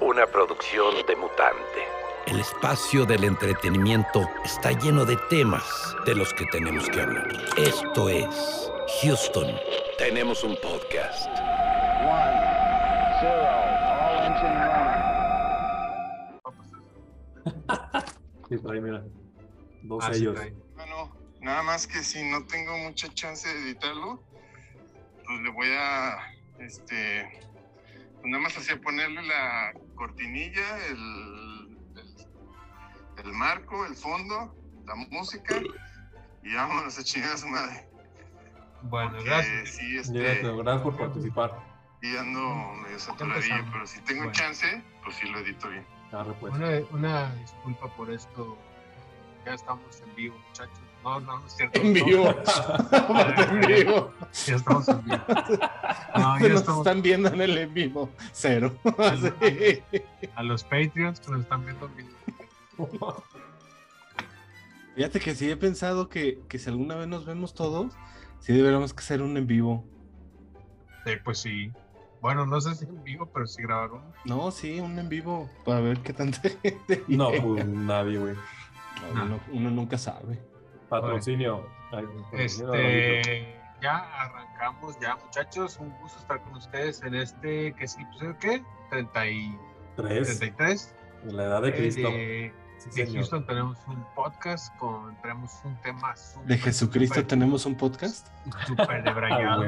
Una producción de mutante. El espacio del entretenimiento está lleno de temas de los que tenemos que hablar. Esto es Houston. Tenemos un podcast. Sí, trae, mira. Dos Ah, sí, sellos. trae. Bueno, nada más que si no tengo mucha chance de editarlo, pues le voy a, este, nada más así ponerle la cortinilla, el, el, el marco, el fondo, la música y vámonos a chingar a su madre. Bueno, Porque gracias. sí, este, gracias por participar. y ando medio saturadillo, pero si tengo Bueno. chance, pues sí lo edito bien. Arre, pues. Una, una disculpa por esto. Ya estamos en vivo, muchachos. No, no, no es cierto. En vivo. en vivo. Ya estamos en vivo. No, ya nos estamos están viendo en el en vivo. Cero. Sí. a los Patreons que nos están viendo en vivo. Fíjate que sí he pensado que, que si alguna vez nos vemos todos, sí deberíamos que hacer un en vivo. Eh, pues sí. Bueno, no sé si en vivo, pero sí grabaron. No, sí, un en vivo para ver qué tanta gente. No, pues nadie, güey. No, uno, uno nunca sabe. Patrocinio. Este, ya arrancamos, ya muchachos. Un gusto estar con ustedes en este, ¿qué es el qué? 30 y, Tres. 33. En la edad de Eh, Cristo. de- Sí, de. Houston tenemos un podcast con tenemos un tema súper, ¿De Jesucristo súper, tenemos un podcast? súper debrayado.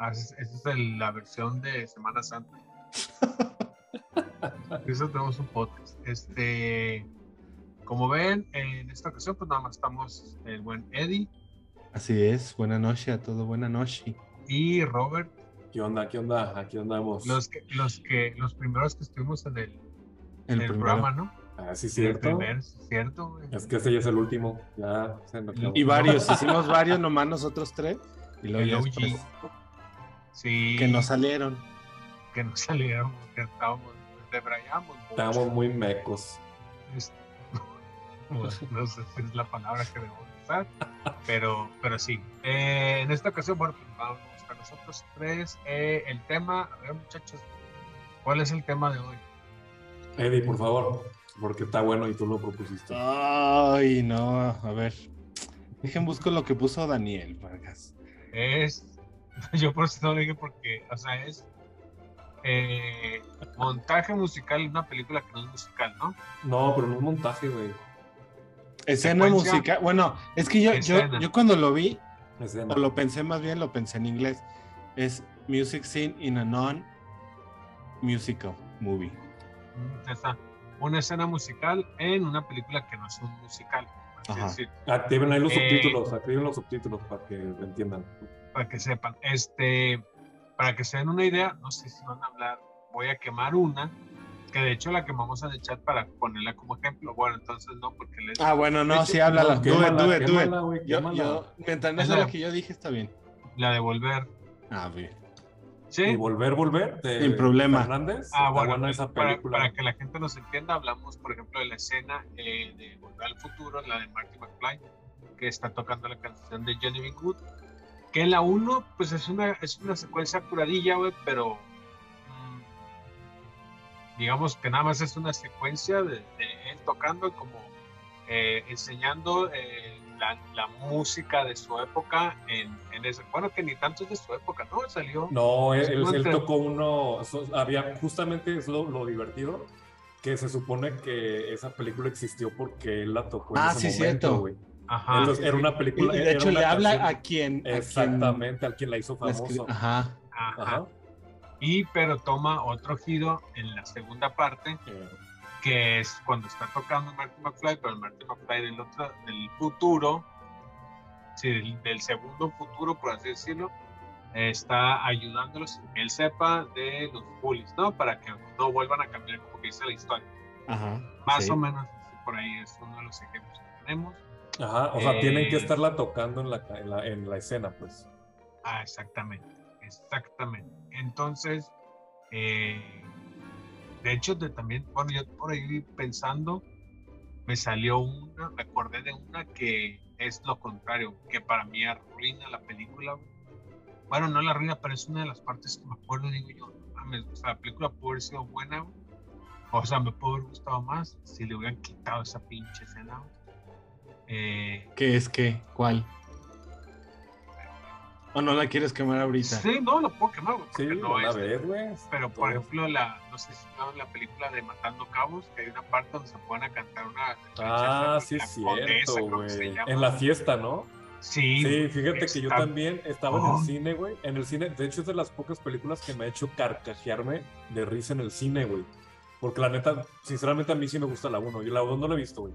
Ah, Esa es, esa es el- la versión de Semana Santa. Eso tenemos un podcast. Este, como ven, en esta ocasión, pues nada más estamos el buen Eddie Así es. Buena noche a todo. Buena noche. y Robert, ¿Qué onda? ¿Qué onda? Aquí andamos. los que, los que, los primeros que estuvimos en el, El, en el programa, ¿no? Ah, sí, El cierto. primer, cierto, güey. Es que este ya es el último. Ya se. Y varios. Hicimos varios, nomás nosotros tres. Y luego El Sí. que no salieron. que no salieron, que estábamos, debrayamos. Estábamos muy mecos. Este, no, no sé si es la palabra que debo usar, pero, pero sí. Eh, en esta ocasión, bueno, pues vamos a nosotros tres. Eh, el tema, a ver muchachos, ¿cuál es el tema de hoy? Eddie, por favor. Porque está bueno y tú lo propusiste. Ay, no. A ver. Dejen busco lo que puso Daniel Vargas. Es, yo por eso no lo dije porque, o sea, es eh, montaje musical en una película que no es musical, ¿no? No, pero no es montaje, güey. Escena Secuencia. musical. Bueno, es que yo, yo, yo cuando lo vi, Escena. o lo pensé más bien, lo pensé en inglés. Es music scene in a non-musical movie. Mm, Esa, una escena musical en una película que no es un musical. así. Activen ahí los Eh, subtítulos. Activen los subtítulos para que lo entiendan. para que sepan. Este, para que se den una idea, no sé si van a hablar, voy a quemar una, que de hecho la quemamos en el chat para ponerla como ejemplo. Bueno, entonces no, porque les... Ah, bueno, no, sí, háblala. Quémala, güey, Yo, mientras no Es sea la- lo que yo dije, está bien. La de volver. Ah, bien. ¿Sí? Y volver, volver. de Sin problema. Fernández. Ah, bueno, esa para, película. para que la gente nos entienda, hablamos, por ejemplo, de la escena eh, de Volver al Futuro, la de Marty McFly, que está tocando la canción de Johnny B. Good, que en la 1, pues es una, es una secuencia curadilla, güey, pero digamos que nada más es una secuencia de, de él tocando y como eh, enseñando eh, la, la música de su época en, en ese, bueno, que ni tanto es de su época, ¿no? Salió... No, él, tocó uno. había justamente es lo, lo divertido. Que se supone que esa película existió porque él la tocó en Ah, ese sí, momento, cierto. güey. Ajá. Entonces, era una película. y de hecho le habla canción- a quien. a quien Exactamente, al quien la hizo famoso. Ajá. Ajá. Ajá. Y pero toma otro giro en la segunda parte, que es cuando está tocando Marty McFly, pero el Marty McFly del otro, del futuro, sí, del, del segundo futuro, por así decirlo, está ayudándolos, él sepa de los bullies, ¿no? Para que no vuelvan a cambiar como que dice la historia. Ajá. Más sí. o menos, por ahí es uno de los ejemplos que tenemos. Ajá, o sea, Eh, tienen que estarla tocando en la, en la, en la escena, pues. Ah, exactamente, exactamente. Entonces, eh, de hecho, también, bueno, yo por ahí pensando, me salió una, me acordé de una que es lo contrario, que para mí arruina la película. Bueno, no la arruina, pero es una de las partes que me acuerdo digo yo, "No mames, o sea, la película pudo haber sido buena. O sea, me pudo haber gustado más si le hubieran quitado esa pinche escena. Eh, ¿Qué es qué? ¿Cuál? ¿O no la quieres quemar ahorita? sí, no, lo puedo quemar, güey. Sí, no a es- ver, güey. Pero por Todo. ejemplo, la, no sé si vieron la película de Matando Cabos, que hay una parte donde se ponen a cantar una. Ah, sí la es cierto, güey. En la fiesta, ¿no? Sí, Sí, fíjate que yo también estaba en el cine, güey. En el cine, de hecho es de las pocas películas que me ha hecho carcajearme de risa en el cine, güey. Porque la neta, sinceramente a mí sí me gusta la 1. Yo la 2 no la he visto, güey.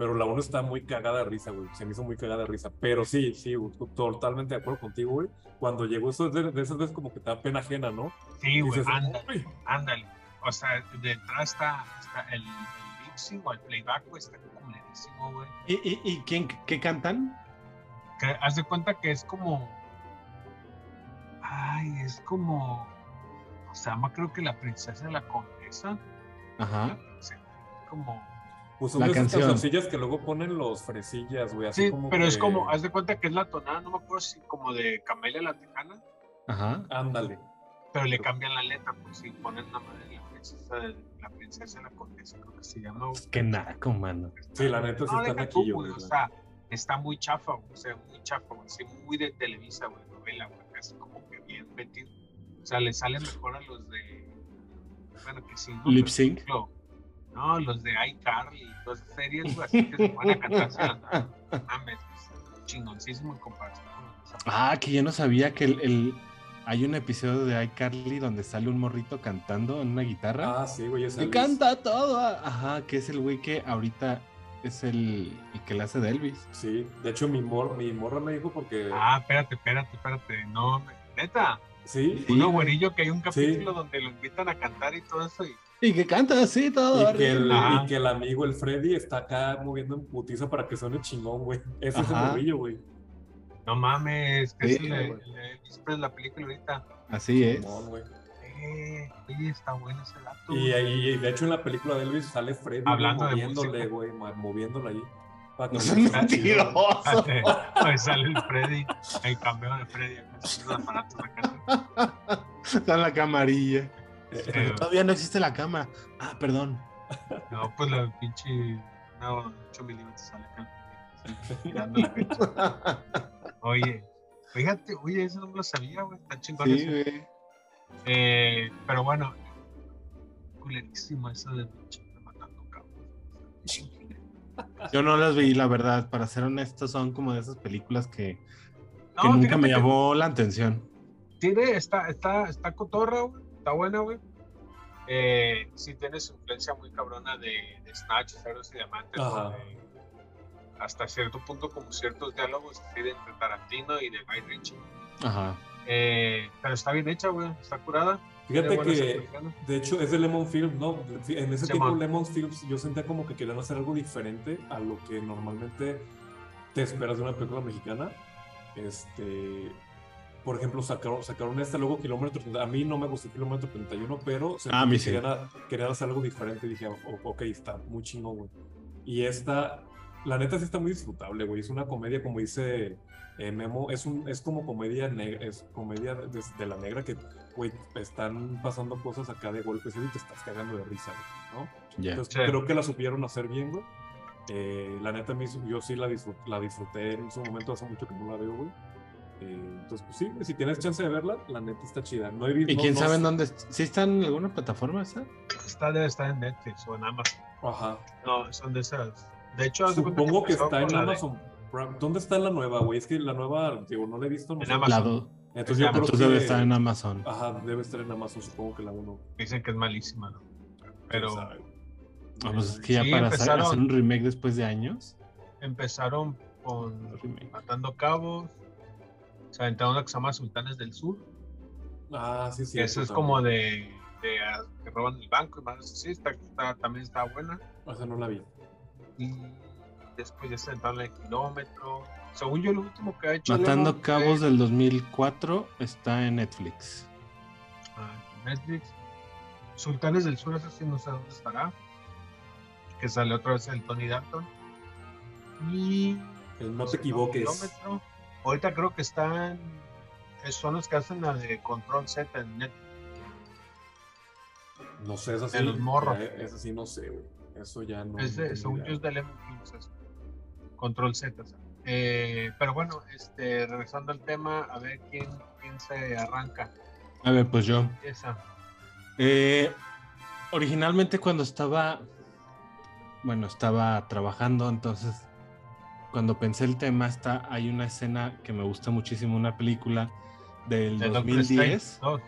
Pero la 1 está muy cagada de risa, güey. Se me hizo muy cagada de risa. Pero sí, sí, güey, totalmente de acuerdo contigo, güey. Cuando llegó eso es de, de esas veces como que te da pena ajena, ¿no? Sí, güey, ándale, ándale. O sea, de atrás está, está el, el sync o el playback, güey, está culerísimo, güey. ¿Y, y, y quién qué cantan? Que haz de cuenta que es como. Ay, es como. Se llama, creo que la princesa de la condesa. Ajá. Sí, como. Pues son La canción. que luego ponen los fresillas, güey. Así Sí, como pero es que- como, haz de cuenta que es la tonada, no me acuerdo si como de Camelia la Tejana, Ajá. Ándale. pero le cambian la letra, pues si ponen la madre de la princesa de la princesa de la condesa, creo que se llama. güey. Qué naco, mano. Sí, la neta sí No, está naquillo, güey. O sea, está muy chafa, güey, o sea, muy chafa, güey, sí, muy de Televisa, güey, novela, güey, casi como que bien metido. O sea, le sale mejor a los de. Bueno, que sí. ¿no? Lip sync. No, los de iCarly y todas esas series, así que se van a cantar, se andan. Mames, pues, chingoncísimo en comparación Ah, que yo no sabía que el, el- hay un episodio de iCarly donde sale un morrito cantando en una guitarra. Ah, sí, güey. esa y canta todo. Ajá, que es el güey que ahorita es el, el que le hace de Elvis. Sí, de hecho mi, mor mi morra me dijo porque... Ah, espérate, espérate, espérate. No, neta. sí, Sí, Uno güey. güerillo que hay un capítulo donde lo invitan a cantar y todo eso. Y, Y que canta así todo. y que, el, Ah. y que el amigo, el Freddy, está acá moviendo en putiza para que suene chingón, güey. Ese es el morrillo, güey. no mames, que Sí, es el, el la película ahorita. Así es. Güey. Eh, está bueno ese dato. Y, y, de hecho en la película de Elvis sale Freddy Hablando moviéndole, güey, moviéndole ahí. Para No que seas suene mentiroso. Fíjate, ahí sale el Freddy, el cameo de Freddy. aparatos acá. Está en la camarilla. Chingón. Eh, Todavía no existe la cama. Ah, perdón. No, pues la pinche. No, 8 milímetros girando la fecha. Oye, fíjate, oye, eso no me lo sabía, güey. Está chingón Sí, eso. güey. Eh, pero bueno, culerísimo eso de matando cabos. Yo no las vi, la verdad. Para ser honesto, son como de esas películas que, No, que nunca me llamó la atención. Tiene, está, está, está cotorra, güey. Está buena, güey. Eh, sí tiene su influencia muy cabrona de, de Snatch, Cerdos y Diamantes. Hasta cierto punto como ciertos diálogos así de entre Tarantino y de Guy Ritchie. Ajá. Eh, pero está bien hecha, güey. Está curada. Fíjate que, de hecho, es de Lemon Films, ¿no? En ese Simón. tipo Lemon Films yo sentía como que querían hacer algo diferente a lo que normalmente te esperas de una película mexicana. Este, por ejemplo, sacaron, sacaron esta, luego Kilómetro 30. A mí no me gustó Kilómetro 31, pero sentí Ah, sí. querían, a- querían hacer algo diferente. Y dije, "O- ok, está muy chingón, güey. Y esta, la neta sí está muy disfrutable, güey. Es una comedia, como dice eh, Memo, es, un, es como comedia negra, es comedia de, de la negra que, güey, están pasando cosas acá de golpes y te estás cagando de risa, güey, ¿no? Ya. Entonces Sí. creo que la supieron hacer bien, güey. Eh, la neta, yo sí la, disfrut- la disfruté en su momento, hace mucho que no la veo, güey. Eh, entonces, pues sí, si tienes chance de verla, la neta está chida. No he visto. ¿Y quién no sabe en dónde? ¿Sí está en alguna plataforma esa? Esta debe estar en Netflix o en Amazon. Ajá. No, son de esas. De hecho, Supongo que empezó está en de- Amazon. ¿Dónde está la nueva, güey? Es que la nueva, digo, no la he visto. No En sé. Amazon. Entonces yo Ah, creo Entonces que... debe estar en Amazon. Ajá, debe estar en Amazon, supongo que la uno. Dicen que es malísima, ¿no? Pero sabe. Ah, pues es que ya Sí, para hacer- empezaron- hacer un remake después de años. empezaron con remake. Matando Cabos. Se aventaron una que se llama Sultanes del Sur. Ah, sí, sí. que eso es como de, de, ah, que roban el banco y más. Sí, está, está- también está buena. Esa no la vi. Y después ya se aventaron el kilómetro. Según yo, lo último que ha hecho. Matando Lemon Cabos del 2004 está en Netflix. ah, Netflix. Sultanes del Sur, eso sí, no sé dónde estará. Que sale otra vez el Tony Dalton. Y. El no te Segundo equivoques. kilómetro. Ahorita creo que están. Son los que hacen la de Control Z en Netflix. No sé, es así. De los morros. Es así, no sé, güey. Eso ya no. Es de, no según yo es de Lemon eso. Control Z. o sea. Eh, pero bueno, este, regresando al tema, a ver quién, quién se arranca. A ver, pues yo. Esa. Eh, originalmente cuando estaba, bueno, estaba trabajando, entonces cuando pensé el tema, está, hay una escena que me gusta muchísimo, una película del De Doctor 2010. Strange,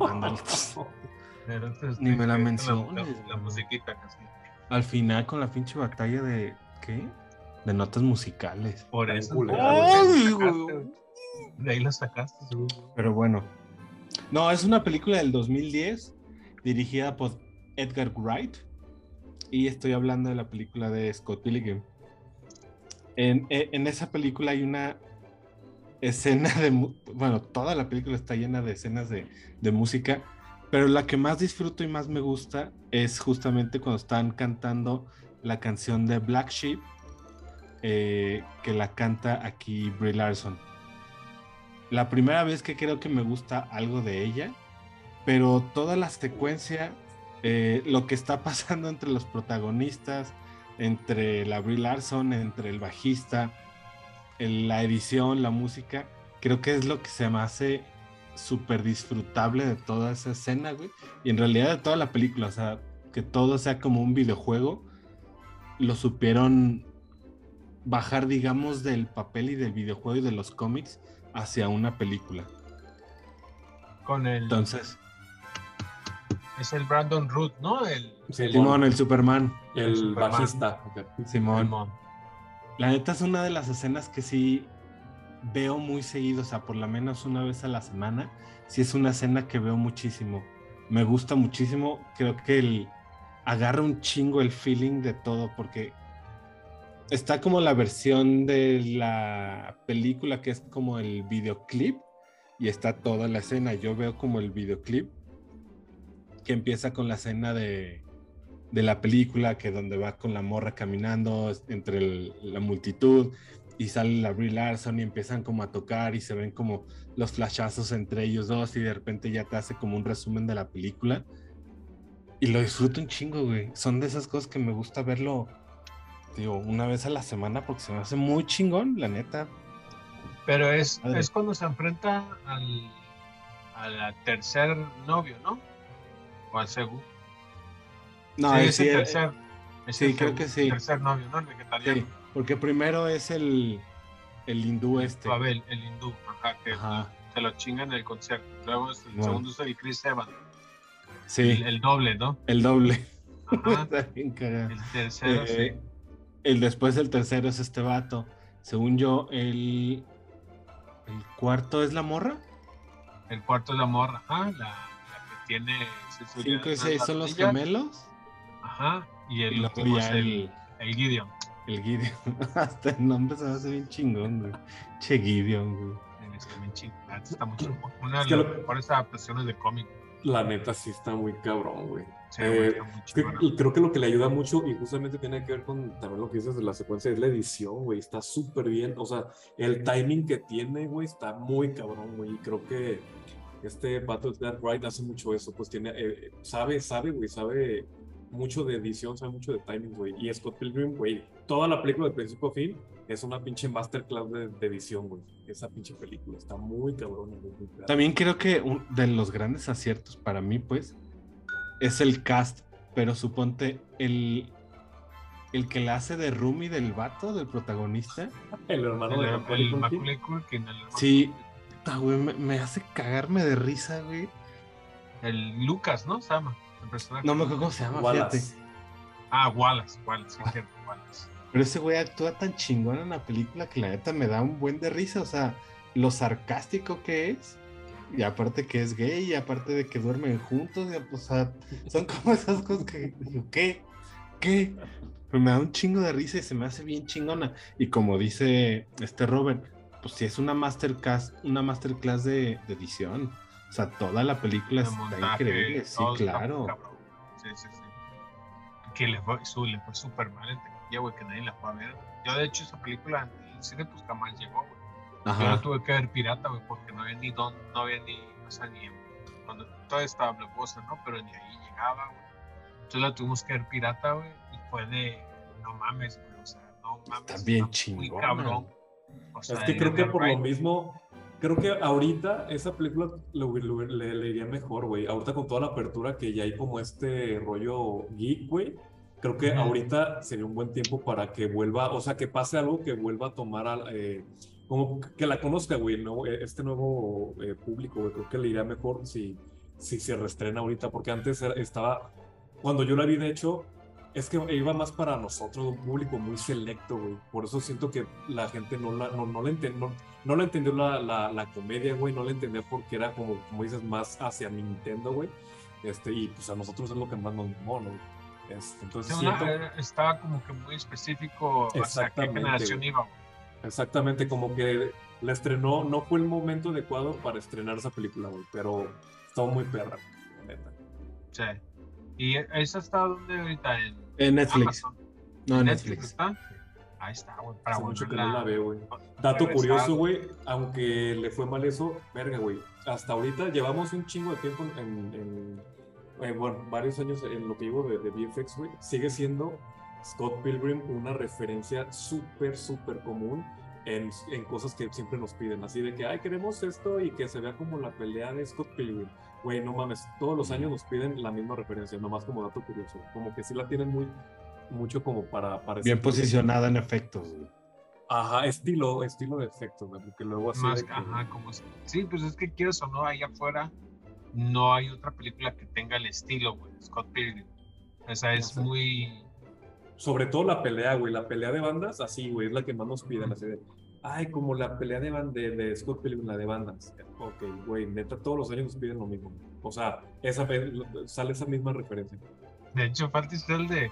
Ándale. no, de Doctor Ni me la menciones, La, la musiquita casi. Al final con la pinche batalla de, ¿qué? De notas musicales. Por eso. Ay. De ahí lo sacaste, seguro. Pero bueno. No, es una película del 2010 dirigida por Edgar Wright. Y estoy hablando de la película de Scott Pilgrim. En, e- en esa película hay una escena de... Bueno, toda la película está llena de escenas de, de música. Pero la que más disfruto y más me gusta es justamente cuando están cantando la canción de Black Sheep. eh, que la canta aquí Brie Larson la primera vez que creo que me gusta algo de ella, pero toda la secuencia, eh, lo que está pasando entre los protagonistas, entre la Brie Larson, entre el bajista, el- la edición, la música, creo que es lo que se me hace súper disfrutable de toda esa escena, güey. Y en realidad de toda la película, o sea, que todo sea como un videojuego, lo supieron bajar, digamos, del papel y del videojuego y de los cómics hacia una película. Con el. Entonces, Es el Brandon Root, ¿no? El. Simón, Simón, el Superman. el Superman. bajista. Simón. Simón. La neta es una de las escenas que sí veo muy seguido, o sea, por lo menos una vez a la semana. Sí es una escena que veo muchísimo. Me gusta muchísimo. Creo que el agarra un chingo el feeling de todo, porque está como la versión de la película que es como el videoclip y está toda la escena. Yo veo como el videoclip que empieza con la escena de, de la película, que donde va con la morra caminando entre el- la multitud y sale la Brie Larson y empiezan como a tocar y se ven como los flashazos entre ellos dos y de repente ya te hace como un resumen de la película. Y lo disfruto un chingo, güey. Son de esas cosas que me gusta verlo, digo, una vez a la semana porque se me hace muy chingón, la neta. Pero es, es cuando se enfrenta al, al tercer novio, ¿no? O al. No, sí, es es el eh, tercer. es sí, el creo que sí. tercer novio, ¿no? El vegetariano. sí, porque primero es el, el hindú este. Pavel, el hindú, ajá, que Ajá, se lo chingan en el concierto. Luego es el Bueno. segundo es el Chris Evans, sí, el, el doble, ¿no? el doble. Ajá. Está bien cagado. El tercero, Eh, sí. el después el tercero es este vato. Según yo, el, el cuarto es la morra. El cuarto es la morra, ajá, la, la tiene Cinco y seis son los gemelos. Ajá, y el último es el, el, el Gideon. el Gideon. Hasta el nombre se me hace bien chingón, güey. Che Gideon, güey. El Está bien chingón, está chingón. Una de que las mejores adaptaciones de cómic. La neta sí está muy cabrón, güey. Sí, Eh, y creo que lo que le ayuda mucho y justamente tiene que ver con también lo que dices de la secuencia es la edición, güey. Está súper bien. O sea, el timing que tiene, güey, está muy cabrón, güey. Y creo que este Battle Dead Wright hace mucho eso. Pues tiene, eh, sabe, sabe, güey, sabe mucho de edición, sabe mucho de timing, güey. Y Scott Pilgrim, güey, toda la película de principio a fin es una pinche masterclass de, de edición, güey. Esa pinche película está muy cabrón. güey. También creo que un- de los grandes aciertos para mí, pues, es el cast. Pero suponte el, el que la hace de Rumi del vato, del protagonista. El hermano El, de el, Macaulay Culkin. Macaulay Culkin, el hermano Sí, ah, güey, me, me hace cagarme de risa, güey. El Lucas, ¿no? Se llama. El personaje. No me acuerdo cómo se llama, Wallace. fíjate. Ah, Wallace, Wallace, sí, cierto, Wallace. Pero ese güey actúa tan chingón en la película que la neta me da un buen de risa. O sea, lo sarcástico que es. Y aparte que es gay, y aparte de que duermen juntos. y, o sea, son como esas cosas que digo, ¿qué? ¿Qué? Pero me da un chingo de risa y se me hace bien chingona. Y como dice este Robert, pues sí es una masterclass, una masterclass de, de edición. O sea, toda la película está montaje, increíble. Sí, muy claro. Sí, sí, sí. Que le fue, su, le fue súper mal en taquilla, güey, que nadie la fue a ver. Yo, de hecho, esa película en el cine, pues jamás llegó, güey. Yo la Ajá. tuve que ver pirata, güey, porque no había ni don, no había ni, o sea, ni cuando todavía estaba Blockbuster, ¿no? Pero ni ahí llegaba, güey. Entonces la tuvimos que ver pirata, güey, y fue de, no mames, güey, o sea, no mames. Está bien muy chingona. cabrón. O sea, Es que creo que por lo mismo, creo que ahorita esa película le, le- le- le iría mejor, güey. Ahorita con toda la apertura que ya hay como este rollo geek, güey. Creo que Ujú. ahorita sería un buen tiempo para que vuelva, o sea, que pase algo que vuelva a tomar, al, eh, como que la conozca, güey, nuevo- eh, este nuevo eh, público, güey. Creo que le iría mejor si, si se reestrena ahorita, porque antes estaba, cuando yo la vi, de hecho, es que iba más para nosotros, un público muy selecto, güey. Por eso siento que la gente no la, no, no la, enten- no, no la entendió la, la, la comedia, güey. No la entendía porque era como, como dices, más hacia Nintendo, güey. Este, y pues a nosotros es lo que más nos mola, güey. Este, entonces siento, era- estaba como que muy específico hacia qué Exactamente, generación güey. iba. güey. exactamente, como que la estrenó, no fue el momento adecuado para estrenar esa película, güey. Pero estuvo muy perra, la neta. Sí. ¿Y esa está donde ahorita? En, En Netflix. Amazon. No, en Netflix Netflix. está. Ahí está, güey. Para Hace mucho que no la veo, güey. Dato curioso, güey, aunque le fue mal eso, verga, güey. Hasta ahorita llevamos un chingo de tiempo en, en- en- bueno, varios años en lo que digo de, de VFX, güey. Sigue siendo Scott Pilgrim una referencia súper, súper común en, en cosas que siempre nos piden. Así de que, ay, queremos esto y que se vea como la pelea de Scott Pilgrim. Güey, no mames, todos los años nos piden la misma referencia, nomás como dato curioso. Como que sí la tienen muy, mucho como para... para Bien posicionada en efectos. güey. Ajá, estilo, estilo de efecto, güey, porque luego así Más, de que- ajá, como si- sí, pues es que quieres o no, ahí afuera no hay otra película que tenga el estilo, güey, Scott Pilgrim. Esa es Ajá. muy, Sobre todo la pelea, güey, la pelea de bandas, así, güey, es la que más nos piden, así de, ay, como la pelea de, de, de Scott Pilgrim, la de bandas. Ok, güey, neta, todos los años nos piden lo mismo. O sea, esa, sale esa misma referencia. de hecho, falta usted el de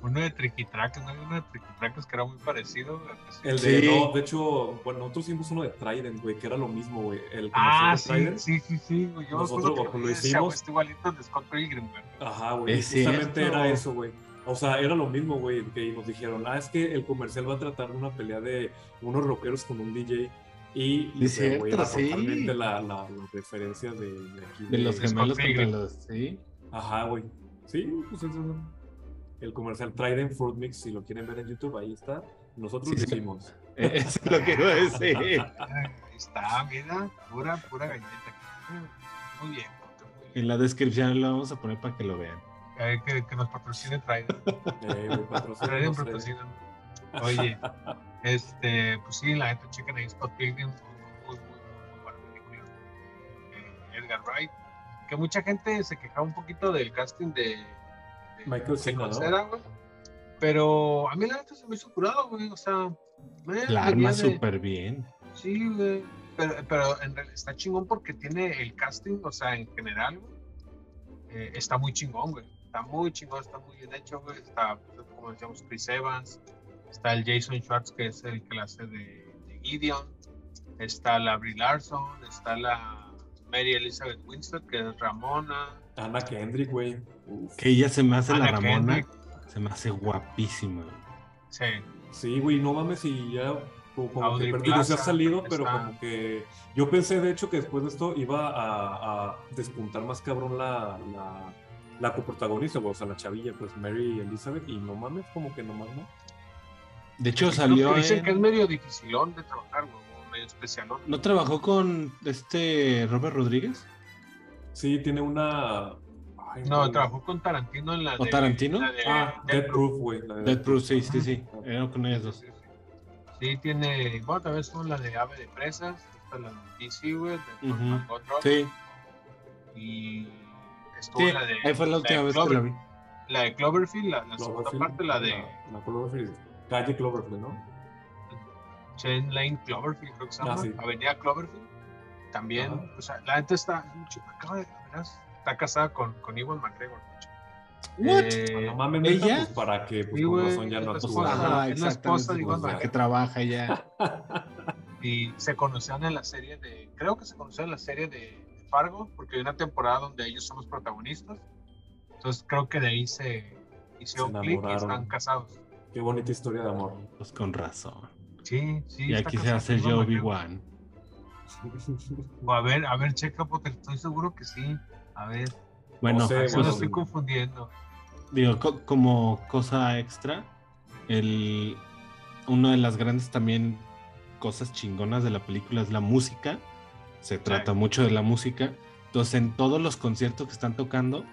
uno de Triquitraques, ¿no? Hay uno de Triquitraques que era muy parecido. El de, Sí. no, de hecho, bueno, nosotros hicimos uno de Trident, güey, que era lo mismo, güey, el Ah, sí, Trident. sí, sí, sí, güey. Yo me Nosotros acuerdo que lo hicimos. igualito al de Scott Pilgrim, güey. Ajá, güey. Justamente cierto. era eso, güey. O sea, era lo mismo, güey, que nos dijeron, ah, es que el comercial va a tratar de una pelea de unos rockeros con un DJ. Y, Es pero, güey, era sí. totalmente la, la, la referencia de, de aquí. De los gemelos contra los. Sí. Ajá, güey. Sí, pues eso es el comercial Trident Fruit Mix, si lo quieren ver en YouTube, ahí está. Nosotros Sí, lo sí. hicimos. Eso es lo que iba a decir. Ahí está, mira, pura, pura galleta. Muy bien, puto, muy bien. En la descripción lo vamos a poner para que lo vean. Eh, que, que nos patrocine Trident. Eh, Trident patrocina. Oye, este, pues sí, la neta, chequen ahí Scott Pilgrim, muy, muy, muy, muy buena película. Eh, Edgar Wright, que mucha gente se quejaba un poquito del casting de, de Michael de Cera, ¿no? Pero a mí la neta se me hizo curado, güey, o sea, La arma de- súper bien. Sí, güey. Pero, pero en realidad está chingón porque tiene el casting, o sea, en general, güey. eh, está muy chingón, güey. Está muy chingón, está muy bien hecho, güey. Está, como decíamos, Chris Evans. Está el Jason Schwartz, que es el que la hace de, de Gideon. Está la Brie Larson. Está la Mary Elizabeth Winstead, que es Ramona. Ana Kendrick, güey. Que ella se me hace la Ramona. Kendrick. Se me hace guapísima. Sí. Sí, güey, no mames, y ya como, Audrey que digo, se ha Plaza, salido, pero está. como que yo pensé de hecho que después de esto iba a, a despuntar más cabrón la, la, la coprotagonista, güey, o sea, la chavilla, pues Mary Elizabeth, y no mames, como que nomás no. De hecho, salió. que Dicen en- que es medio dificilón de trabajar, güey. o Medio especialón. ¿No trabajó con este Robert Rodríguez? Sí, tiene una... ay, No, trabajó con Tarantino en la ¿O de. Tarantino? la de Ah, Dead Proof, güey. Dead Proof, sí, sí, sí. Era con ellos dos. Sí, sí. Sí, tiene. Bueno, también en la de Ave de Presas. Está la de DC, güey. De Sí, Y estuvo sí. la de. Ahí fue la última de vez que Clover- la vi. La de Cloverfield, la, la segunda Cloverfield, parte, la de La, la Cloverfield, calle Cloverfield, ¿no? Chain Lane Cloverfield, creo que se Ah, llama. sí. Avenida Cloverfield. También, Ajá. o sea, la gente está. acaba de. verás, Está casada con, con Ewan McGregor. What? Eh, no mames, neta, ¿ella? pues para que, pues Sí, razón ya no la esposa. Ajá, es la esposa de. Iván pues, que trabaja ya. y se conocían en la serie de, creo que se conocían en la serie de, de Fargo, porque hay una temporada donde ellos son los protagonistas. Entonces creo que de ahí se hicieron clic y están casados. Qué bonita historia de amor. Pues con razón. Sí, sí. Y aquí se hace yo Obi-Wan. O a ver, a ver, checa, porque estoy seguro que sí. A ver, Bueno, pues, bueno. estoy confundiendo. digo, co- como cosa extra, el, una de las grandes también cosas chingonas de la película es la música. Se trata mucho de la música. Entonces, en todos los conciertos que están tocando,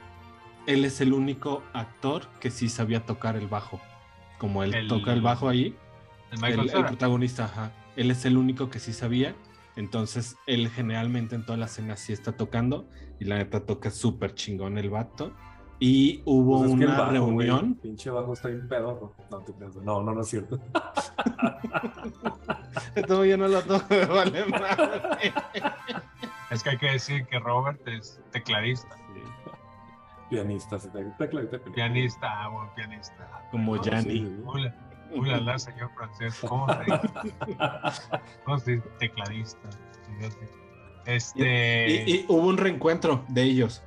él es el único actor que sí sabía tocar el bajo. Como él El- toca el bajo ahí, El protagonista, ajá, él es el único que sí sabía. Entonces, él generalmente en todas las escenas sí está tocando. Y la neta toca súper chingón el vato. Y hubo Pues una bajo, reunión. pinche bajo está bien pedo. No, no, no es cierto. Todavía no lo toco, vale madre. Es que hay que decir que Robert es tecladista. Pianista, se te tecla y te Pianista, ah, bueno, pianista. Como Ah, sí, sí. Hola, hola, la señor francés. ¿Cómo se dice? ¿Cómo se dice? Tecladista. Este. Y, y hubo un reencuentro de ellos,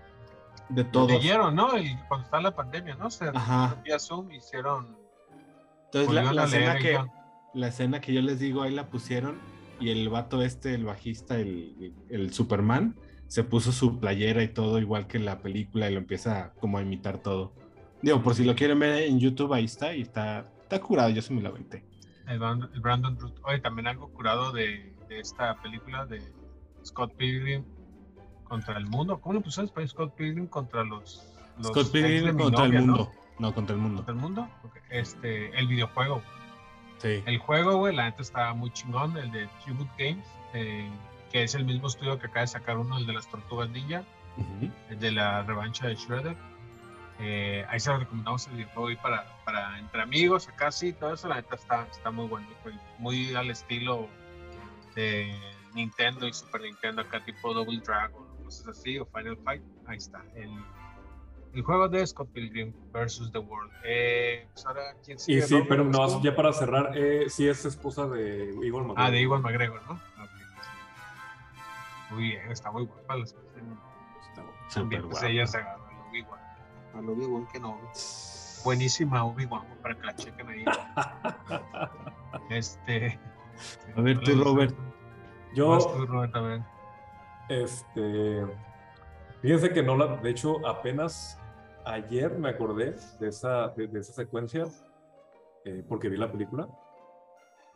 de todos. Leyeron, ¿no? El- cuando está la pandemia, ¿no? Se Ajá. Zoom hicieron. Entonces la, la a leer escena el que. La escena que yo les digo, ahí la pusieron y el vato este, el bajista, el, el Superman, se puso su playera y todo igual que en la película y lo empieza como a imitar todo. Digo, por si lo quieren ver en YouTube, ahí está y está, está curado, yo sí me lo aventé. El, Brandon- el Brandon Root. Oye, también algo curado de, de esta película de Scott Pilgrim contra el mundo. ¿Cómo le pusieron en español? Scott Pilgrim contra los. los Scott Pilgrim contra el novia, ¿no? mundo. ¿no? contra el mundo. ¿Contra el mundo? Ok, Este, el videojuego. Sí. El juego, güey, la neta está muy chingón, el de Cubit Games, eh, que es el mismo estudio que acaba de sacar uno, el de las Tortugas Ninja, el de la revancha de Shredder. Eh, ahí se lo recomendamos el videojuego para, para entre amigos, acá sí, todo eso, la neta está, está muy bueno, güey, muy al estilo de Nintendo y Super Nintendo, acá tipo Double Dragon, cosas así, o Final Fight, ahí está, el, el juego de Scott Pilgrim versus The World. Eh, pues ahora, ¿quién Y sigue? sí, Robert, pero no, ya para cerrar, eh, sí es esposa de Igor McGregor. Ah, de Iwan McGregor, ¿no? Ok. Muy bien, está muy guapa la esposa. También, Súper pues guapa. ella se agarró al Obi-Wan. Al Obi-Wan que no. Buenísima Obi-Wan, para que la chequen ahí. Este. A ver, tú, Robert. Yo, Vas tú, Robert, a ver. este, fíjense que no la, de hecho, apenas ayer me acordé de esa, de, de esa secuencia, eh, porque vi la película,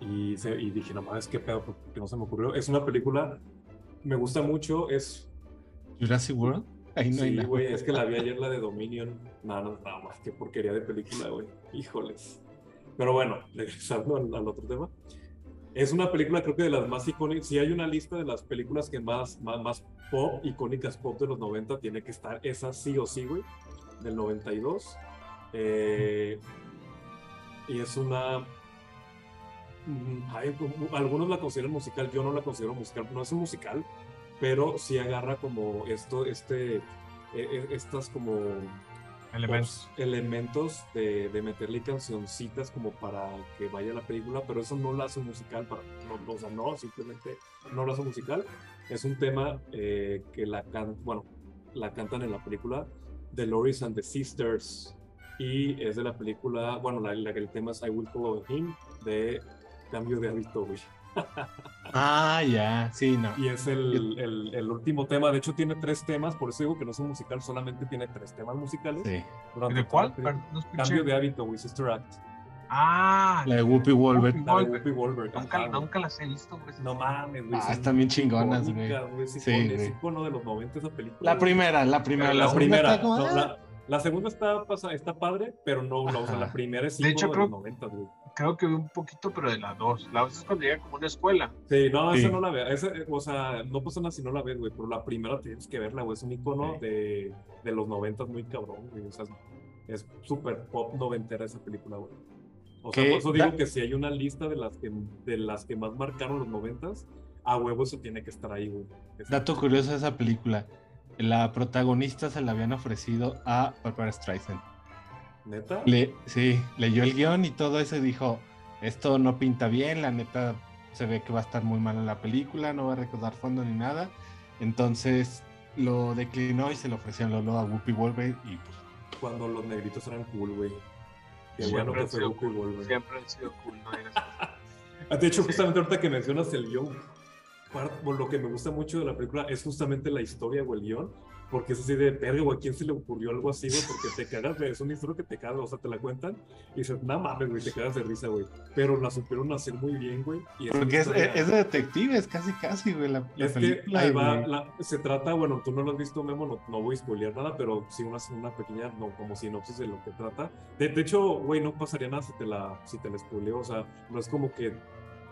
y, se- y dije, no mames, qué pedo, porque no se me ocurrió. Es una película, me gusta mucho, es Jurassic World. Ahí no Sí, nada. güey, es que la vi ayer la de Dominion. No, nada más, qué porquería de película, güey. Híjoles. Pero bueno, regresando al, al otro tema. Es una película, creo que de las más icónicas. Si hay una lista de las películas que más, más, más pop, icónicas pop de los 90, tiene que estar esa sí o sí, güey, del 92. Eh, y es una. mm, ay, como- algunos la consideran musical, yo no la considero musical. No es un musical, pero sí agarra como esto, este, eh, eh, estas como Elementos. elementos de, de meterle cancioncitas como para que vaya la película, pero eso no lo hace musical, no, o sea, no, simplemente no lo hace musical. Es un tema eh, que la bueno, la cantan en la película The Loris and the Sisters y es de la película, bueno, la, el tema es I Will Follow Him de Cambio de Hábito. Ah, ya. Sí, no. Y es el, el, el último tema, de hecho tiene tres temas, por eso digo que no es un musical, solamente tiene tres temas musicales. Sí. durante ¿De cuál? no. Cambio de hábito, güey, Sister Act. Ah, La de Whoopi Wolver. Whoopi La de Goldberg. Whoopi Goldberg. Nunca, nunca las he visto, güey. No mames, güey. Ah, están bien chingonas, güey. Sí, es icono de los 90 esa película. La primera, la primera. La, primera. no, la, la segunda está, está padre, pero no, no, o sea, la primera es De icono hecho, de creo- los 90, güey. Creo que vi un poquito, pero de la dos. La dos es cuando llega como una escuela. Sí, no, Sí. esa no la veo. Esa, o sea, no pasa nada si no la ves, güey, pero la primera tienes que verla, güey. Es un icono Sí. de, de los 90 muy cabrón, güey. O sea, es súper pop noventera esa película, güey. O sea, ¿Qué? por eso digo que si hay una lista de las que, de las que más marcaron los 90 a huevo eso tiene que estar ahí, güey. Es- Dato curioso de esa película. La protagonista se la habían ofrecido a Barbara Streisand. ¿Neta? Le, sí, leyó el guion y todo eso y dijo, esto no pinta bien, la neta se ve que va a estar muy mal en la película, no va a recaudar fondo ni nada. Entonces lo declinó y se lo ofrecieron luego a Whoopi Wolver y pues Cuando los negritos eran cool, güey. Qué Siempre bueno que han fue sido Whoopi cool. Goldberg. Siempre han sido cool, no. Ah, De hecho, justamente ahorita que mencionas el guion, por lo que me gusta mucho de la película es justamente la historia o el guion, porque es así de, verga, güey, ¿a quién se le ocurrió algo así, güey? Porque te cagas de, es una historia que te cagas, o sea, te la cuentan y dices, no mames, güey, te cagas de risa, güey. Pero la supieron hacer muy bien, güey. y Porque es, historia- es de detective, es casi casi, güey, la, la es que ahí va, güey. la- se trata, bueno, tú no lo has visto, Memo, no, no voy a spoilear nada, pero sí una, una pequeña, no, como sinopsis de lo que trata. De, de hecho, güey, no pasaría nada si te la, si te la spoileo, o sea, no es como que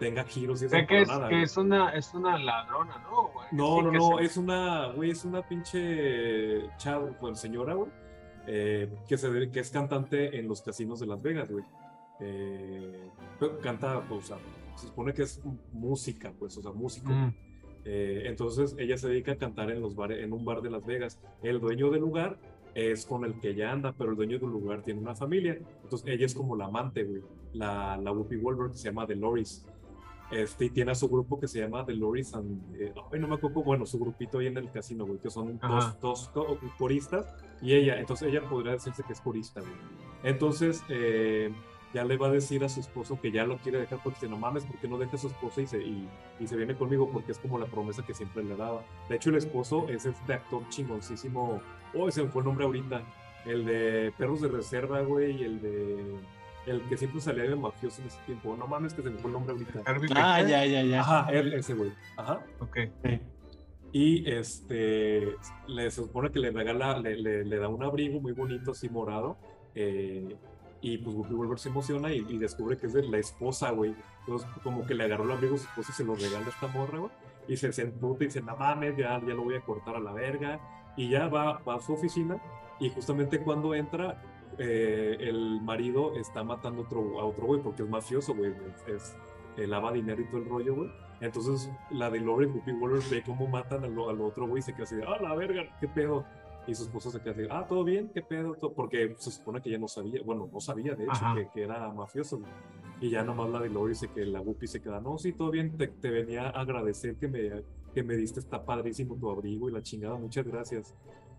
tenga giros y eso Sé que es, nada, que es una, es una ladrona, ¿no? güey? No, Sí, no, no, se- es una, güey, es una pinche chava, bueno, señora, güey, eh, que, se, que es cantante en los casinos de Las Vegas, güey. Eh, canta, pues, o sea, se supone que es música, pues, o sea, músico. Mm. Eh, entonces ella se dedica a cantar en, los bares, en un bar de Las Vegas. El dueño del lugar es con el que ella anda, pero el dueño del lugar tiene una familia. Entonces ella es como la amante, güey. La, la Whoopi Goldberg que se llama The Loris. Este, y tiene a su grupo que se llama The Loris and... eh, ay, no me acuerdo, bueno, su grupito ahí en el casino, güey, que son Ajá. dos, dos co- coristas y ella. Entonces ella podría decirse que es corista, güey. Entonces... eh, ya le va a decir a su esposo que ya lo quiere dejar porque dice, no mames, ¿por qué no deja a su esposa y se, y, y se viene conmigo? Porque es como la promesa que siempre le daba. De hecho, el esposo es este actor chingoncísimo. Oh, ese fue el nombre ahorita. El de Perros de Reserva, güey, y el de. El que siempre salía de mafioso en ese tiempo. No mames, que se me fue el nombre ahorita. Ah, ya, ya, ya. Ajá, él, ese güey. Ajá. Ok. Y este, le, se supone que le regala, le, le, le da un abrigo muy bonito, así morado. eh, y pues Whoopi Goldberg se emociona y, y descubre que es de la esposa, güey. Entonces, como que le agarró el abrigo a su esposa y se lo regala a esta morra, güey. Y se, se emputa y dice, no mames, ya, ya lo voy a cortar a la verga. Y ya va, va a su oficina. Y justamente cuando entra, eh, el marido está matando a otro, a otro güey porque es mafioso, güey. Es, es- eh, lava dinero y todo el rollo, güey. Entonces, la de Lore Whoopi Goldberg ve cómo matan al, al otro güey y se queda así de, ah, la verga, qué pedo. Y su esposo se queda así, ah, todo bien, qué pedo, todo? porque se supone que ella no sabía, bueno, no sabía de hecho que, que era mafioso. güey. Y ya nomás la de Lore dice que la Whoopi se queda, no, sí, todo bien, te, te venía a agradecer que me, que me diste, está padrísimo tu abrigo y la chingada, muchas gracias.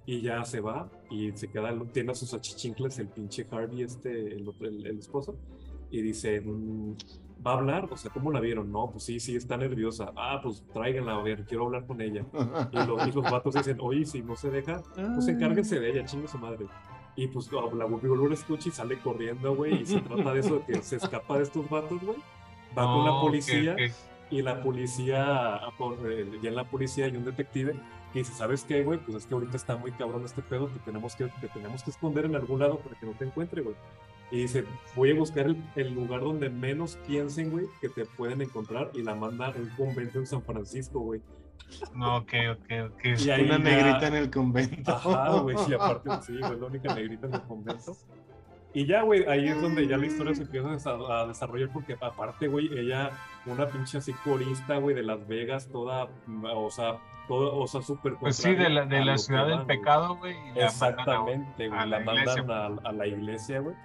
Y ya se va y se queda, tiene a sus achichincles el pinche Harvey, este, el, el, el esposo, y dice, mm, ¿va a hablar? O sea, ¿cómo la vieron? No, pues sí, sí, está nerviosa. Ah, pues tráiganla a ver, quiero hablar con ella. Y los, y los vatos dicen, oye, si no se deja, pues encárguense de ella, chingue su madre. Y pues la la Goldberg escucha y sale corriendo, güey, y se trata de eso, de que se escapa de estos vatos, güey. Va con la Oh, policía ok. y la policía, ah, eh, ya en la policía hay un detective que dice, ¿sabes qué, güey? Pues es que ahorita está muy cabrón este pedo, que tenemos que, tenemos que esconder en algún lado para que no te encuentre, güey. Y dice, voy a buscar el, el lugar donde menos piensen, güey, que te pueden encontrar y la manda a un convento en San Francisco, güey. No, ok, ok, ok. Y ahí Una ya- negrita en el convento. Ajá, güey, y aparte, sí, güey, la única negrita en el convento. Y ya, güey, ahí es donde ya la historia se empieza a desa- a desarrollar porque aparte, güey, ella, una pinche así corista, güey, de Las Vegas, toda, o sea, todo, o sea, súper Pues sí, de la, de la ciudad del pecado, güey. Exactamente, güey, la mandan a, a la iglesia, güey.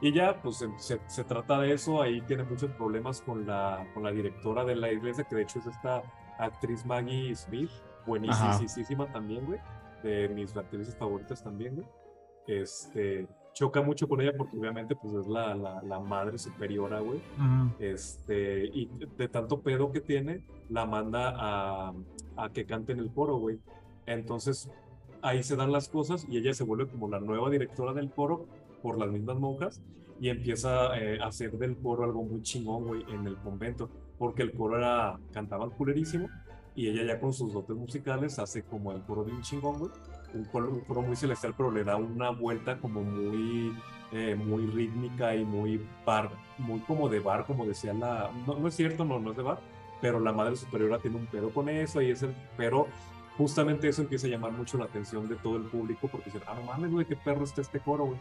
Y ya, pues se, se- se trata de eso, ahí tiene muchos problemas con la, con la directora de la iglesia, que de hecho es esta actriz Maggie Smith, buenísima también, güey, de mis actrices favoritas también, güey. Este, choca mucho con ella porque obviamente pues es la, la, la madre superiora, güey. Ujú. Este, y de tanto pedo que tiene, la manda a, a que cante en el coro, güey. Entonces, ahí se dan las cosas y ella se vuelve como la nueva directora del coro por las mismas monjas y empieza eh, a hacer del coro algo muy chingón, güey, en el convento, porque el coro era, cantaban culerísimo y ella ya con sus dotes musicales hace como el coro de un chingón, güey. Un coro, muy celestial, pero le da una vuelta como muy, eh, muy rítmica y muy bar, muy como de bar, como decía la... No, no es cierto, no, no es de bar, pero la madre superiora tiene un pedo con eso y es el... Pero justamente eso empieza a llamar mucho la atención de todo el público porque dicen, ah, no mames, güey, qué perro está este coro, güey.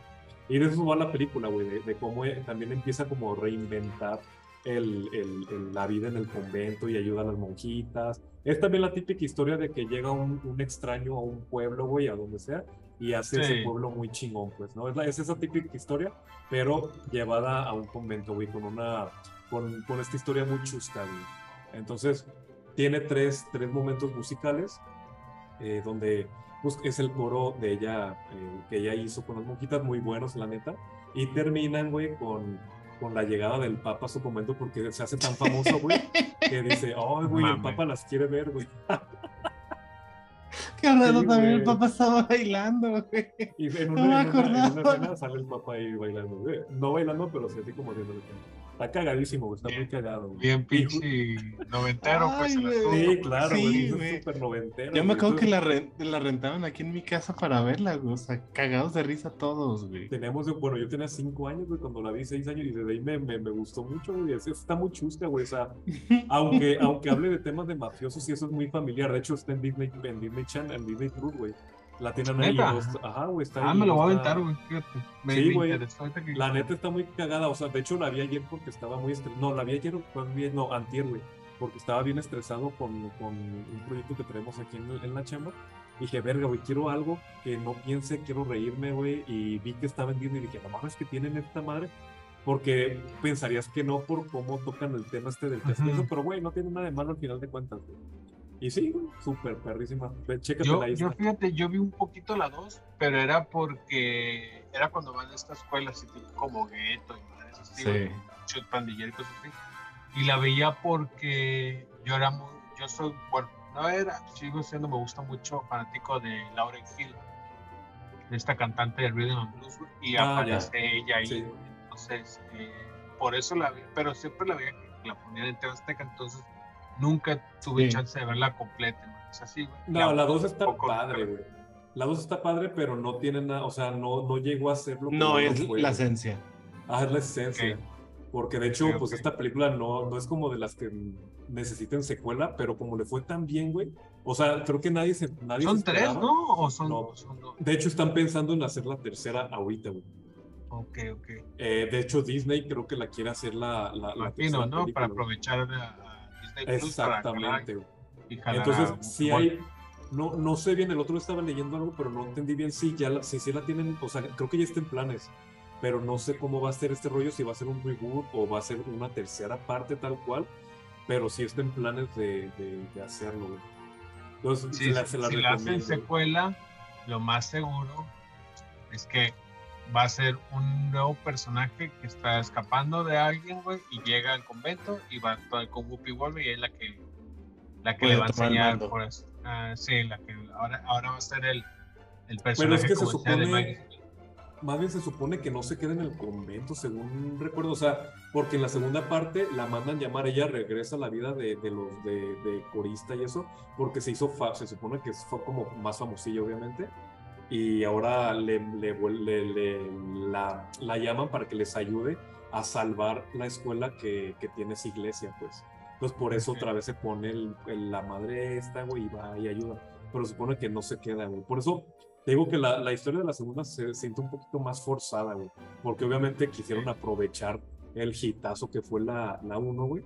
Y de eso va la película, güey, de, cómo eh, también empieza como a reinventar el- el- la vida en el convento y ayuda a las monjitas. Es también la típica historia de que llega un, un extraño a un pueblo, güey, a donde sea, y hace ese pueblo muy chingón, pues, ¿no? Es, la- es esa típica historia, pero llevada a un convento, güey, con una, con, con esta historia muy chusca, güey. Entonces, tiene tres, tres momentos musicales, eh, donde pues, es el coro de ella, eh, que ella hizo con las monjitas, muy buenos, la neta, y terminan, güey, con, con la llegada del Papa a su convento, porque se hace tan famoso, güey, que dice, ay, güey, el. Papa las quiere ver, güey. Qué raro, Sí, también el papá estaba bailando, güey. Y en No una, me en una- en una acordaba. escena sale el papá ahí bailando. güey. No bailando, pero sí así como haciéndole. Está cagadísimo, güey. Está muy cagado, güey. Bien pinche noventero, pues. Ay, güey. Sí, claro, Sí, güey. Es súper noventero. Yo me güey. acuerdo que la, re- la rentaban aquí en mi casa para verla, güey. O sea, cagados de risa todos, güey. Tenemos, bueno, yo tenía cinco años, güey, cuando la vi, seis años, y desde ahí me, me, me gustó mucho, güey. Es- Está muy chusca, güey. O sea, aunque, aunque hable de temas de mafiosos, y eso es muy familiar. De hecho, está en Disney, en Disney Channel, en Disney Plus, güey. La tienen ahí. Los- Ajá, güey, está Ah, ahí, me lo voy a aventar, güey. Fíjate. Me, Sí, me güey. que- La neta está muy cagada, o sea, de hecho la vi ayer porque estaba muy estresado. No, la vi ayer, no, antier, güey, porque estaba bien estresado con, con un proyecto que tenemos aquí en, en la chamba. Dije, verga, güey, quiero algo que no piense, quiero reírme, güey, y vi que estaba en Disney y dije, no mames, que tienen esta madre. Porque pensarías que no por cómo tocan el tema este del test, Ujú. pero güey, no tiene nada de malo al final de cuentas, güey. Y sí, súper perrísima. Yo, la yo isla. fíjate, yo vi un poquito la 2, pero era porque era cuando van a esta escuela así como gueto y madres así, Sí. güey, chut pandillero y cosas así. Y la veía porque yo era muy, yo soy, bueno, no era, sigo siendo, me gusta mucho fanático de Lauren Hill, de esta cantante de Rhythm and Blues, y Ah, ya. aparece ella ahí, Sí. entonces, eh, por eso la vi, pero siempre la veía que la ponían en TV Azteca, entonces nunca tuve Sí. chance de verla completa, ¿no? es así, güey. No, la 2 un está padre, güey. La 2 está padre, pero no tiene nada, o sea, no, no llegó a ser lo que No es fue, la esencia. Ah, es la esencia. Porque de hecho, pues esta película no, no es como de las que necesiten secuela, pero como le fue tan bien, güey. O sea, creo que nadie se. Nadie ¿Son se tres, no? ¿O son, No. son dos? De hecho, están pensando en hacer la tercera ahorita, güey. Ok, ok. Eh, de hecho, Disney creo que la quiere hacer la, la, la Imagino, ¿no? película, Para aprovechar a, Plus para Exactamente, Entonces, si bueno, hay, no, no sé bien, el otro estaba leyendo algo, pero no entendí bien si ya la, si, sí la tienen, o sea, creo que ya está en planes, pero no sé cómo va a ser este rollo, si va a ser un reboot o va a ser una tercera parte tal cual, pero sí está en planes de, de, de hacerlo, güey. Entonces, Si, se la, se la si la hacen secuela, lo más seguro es que va a ser un nuevo personaje que está escapando de alguien, güey, y llega al convento y va a actuar con Whoopi Goldberg y es la que la que Puede le va a enseñar por eso. Ah, sí, la que ahora, ahora va a ser el, el Pero personaje es que se supone, Maggie. más bien se supone que no se queda en el convento, según recuerdo, o sea, porque en la segunda parte la mandan llamar, ella regresa a la vida de, de los de, de corista y eso, porque se hizo, fa- se supone que fue como más famosilla, obviamente, y ahora le, le, le- la, la llaman para que les ayude a salvar la escuela que, que tiene esa iglesia, pues. Entonces por eso otra vez se pone el- el- la madre esta, güey, y va y ayuda. Pero supone que no se queda, güey. Por eso te digo que la, la historia de la segunda se siente un poquito más forzada, güey. Porque obviamente quisieron aprovechar el hitazo que fue la, la 1, güey.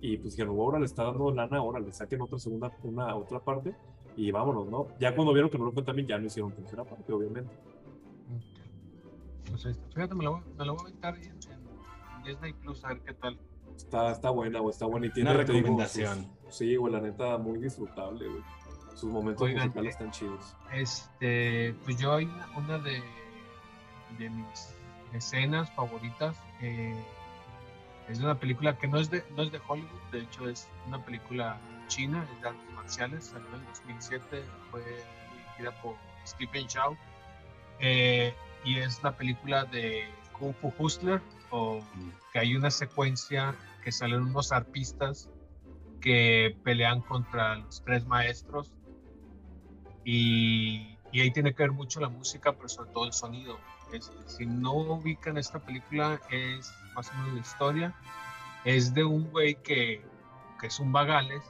Y pues dijeron, ahora le está dando lana, ahora le saquen otra segunda, una otra parte. Y vámonos, ¿no? Ya cuando vieron que no lo fue también, ya no hicieron tercera parte, obviamente. Pues, fíjate, me lo, voy, me lo voy a aventar en, en Disney Plus a ver qué tal. Está, está buena, güey, está buena. Y tiene, Una te digo, recomendación. sus- sí, güey, la neta, muy disfrutable, güey. Sus momentos Oigan, musicales eh, están chidos. Este, pues yo hay una, de, de mis escenas favoritas. eh, es de una película que no es de, no es de Hollywood, de hecho es una película china, es de artes marciales, salió en 2007, fue dirigida por Stephen Chow. eh, y es la película de Kung Fu Hustler, o que hay una secuencia que salen unos arpistas que pelean contra los tres maestros y, y ahí tiene que ver mucho la música, pero sobre todo el sonido. Este, si no ubican esta película, es más o menos la historia. Es de un güey que, que es un vagales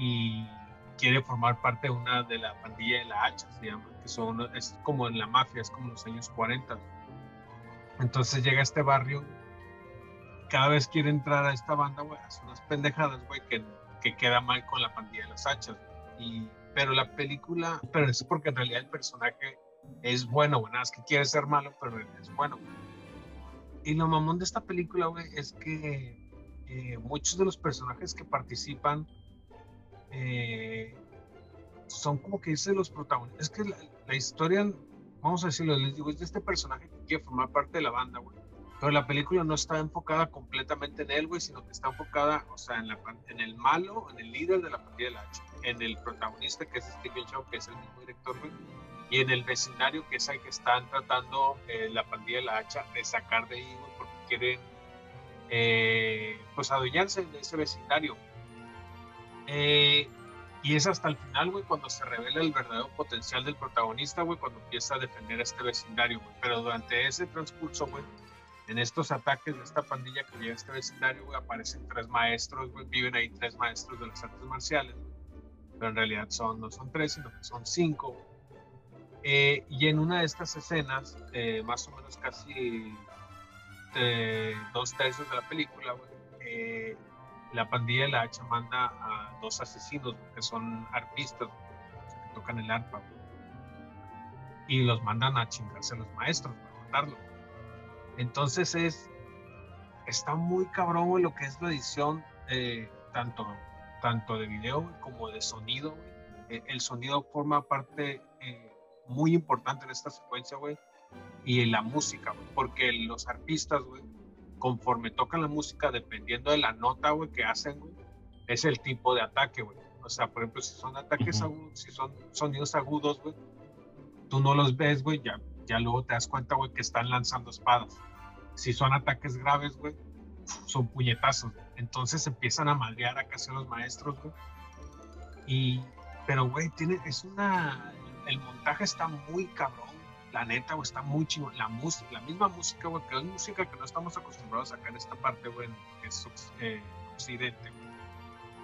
y quiere formar parte de una de la pandilla de la hacha, se llama, que son, es como en la mafia, es como en los años 40. Entonces llega a este barrio, cada vez quiere entrar a esta banda, güey, hace unas pendejadas, güey, que, que queda mal con la pandilla de las hachas. Y, pero la película, pero es porque en realidad el personaje es bueno, güey, nada, es que quiere ser malo, pero es bueno. Y lo mamón de esta película, güey, es que eh, muchos de los personajes que participan eh, son como que dice los protagonistas. Es que la, la historia, vamos a decirlo, les digo, es de este personaje que quiere formar parte de la banda, güey. pero la película no está enfocada completamente en él, güey, sino que está enfocada, o sea, en, la, en el malo, en el líder de la pandilla de la H, en el protagonista, que es Stephen Chow, que es el mismo director, güey, y en el vecindario, que es el que están tratando eh, la pandilla de la hacha de sacar de ahí, porque quieren, eh, pues, adueñarse de ese vecindario. Eh, y es hasta el final, güey, cuando se revela el verdadero potencial del protagonista, güey, cuando empieza a defender a este vecindario, güey. Pero durante ese transcurso, güey, en estos ataques de esta pandilla que llega a este vecindario, güey, aparecen tres maestros, güey, viven ahí tres maestros de las artes marciales. Pero en realidad son, no son tres, sino que son cinco, eh, y en una de estas escenas, eh, más o menos casi eh, dos tercios de la película, güey, la pandilla de la hacha manda a dos asesinos que son arpistas, que tocan el arpa, y los mandan a chingarse a los maestros para matarlo. Entonces es, está muy cabrón güey, lo que es la edición, eh, tanto, tanto de video como de sonido. Eh, el sonido forma parte eh, muy importante en esta secuencia, güey, y la música, porque los arpistas, güey, conforme tocan la música, dependiendo de la nota, güey, que hacen, güey, es el tipo de ataque, güey. O sea, por ejemplo, si son ataques agudos, si son sonidos agudos, güey, tú no los ves, güey, ya, ya luego te das cuenta, güey, que están lanzando espadas. Si son ataques graves, güey, son puñetazos. Entonces empiezan a madrear a casi los maestros, güey. Y, pero, güey, tiene, es una, el montaje está muy cabrón la neta, güey, está muy chingón. La música, la misma música, güey, que es música que no estamos acostumbrados a sacar en esta parte, güey, que es eh, occidente, güey.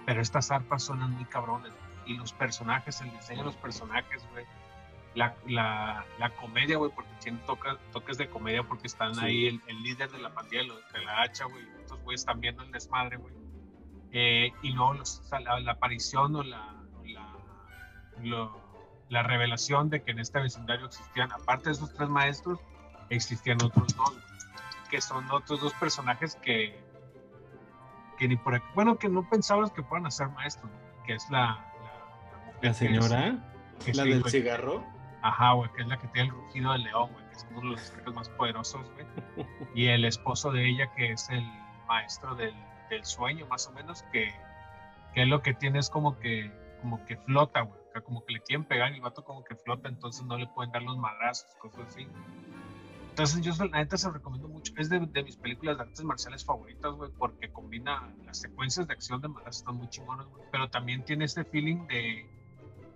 Pero estas arpas suenan muy cabrones, Y los personajes, el diseño de los personajes, güey. La, la, la, comedia, güey, porque tienen toca, toques de comedia porque están ahí el, el, líder de la pandilla de la hacha, güey. Estos güeyes están viendo el desmadre, güey. Eh, y luego los, la, la, aparición o la, la lo, la revelación de que en este vecindario existían, aparte de esos tres maestros, existían otros dos, que son otros dos personajes que, que ni por aquí, bueno, que no pensabas que puedan ser maestros, que es la... La, señora, que la del cigarro. Ajá, güey, que es la que tiene el rugido del león, güey, que es uno de los ataques más poderosos, güey. Y el esposo de ella, que es el maestro del, del sueño, más o menos, que, que es lo que tiene es como que, como que flota, güey como que le quieren pegar y el vato como que flota, entonces no le pueden dar los madrazos, cosas así. Entonces yo la neta se lo recomiendo mucho, es de, de, mis películas de artes marciales favoritas, güey, porque combina las secuencias de acción de madrazos están muy chingonas, güey, pero también tiene este feeling de,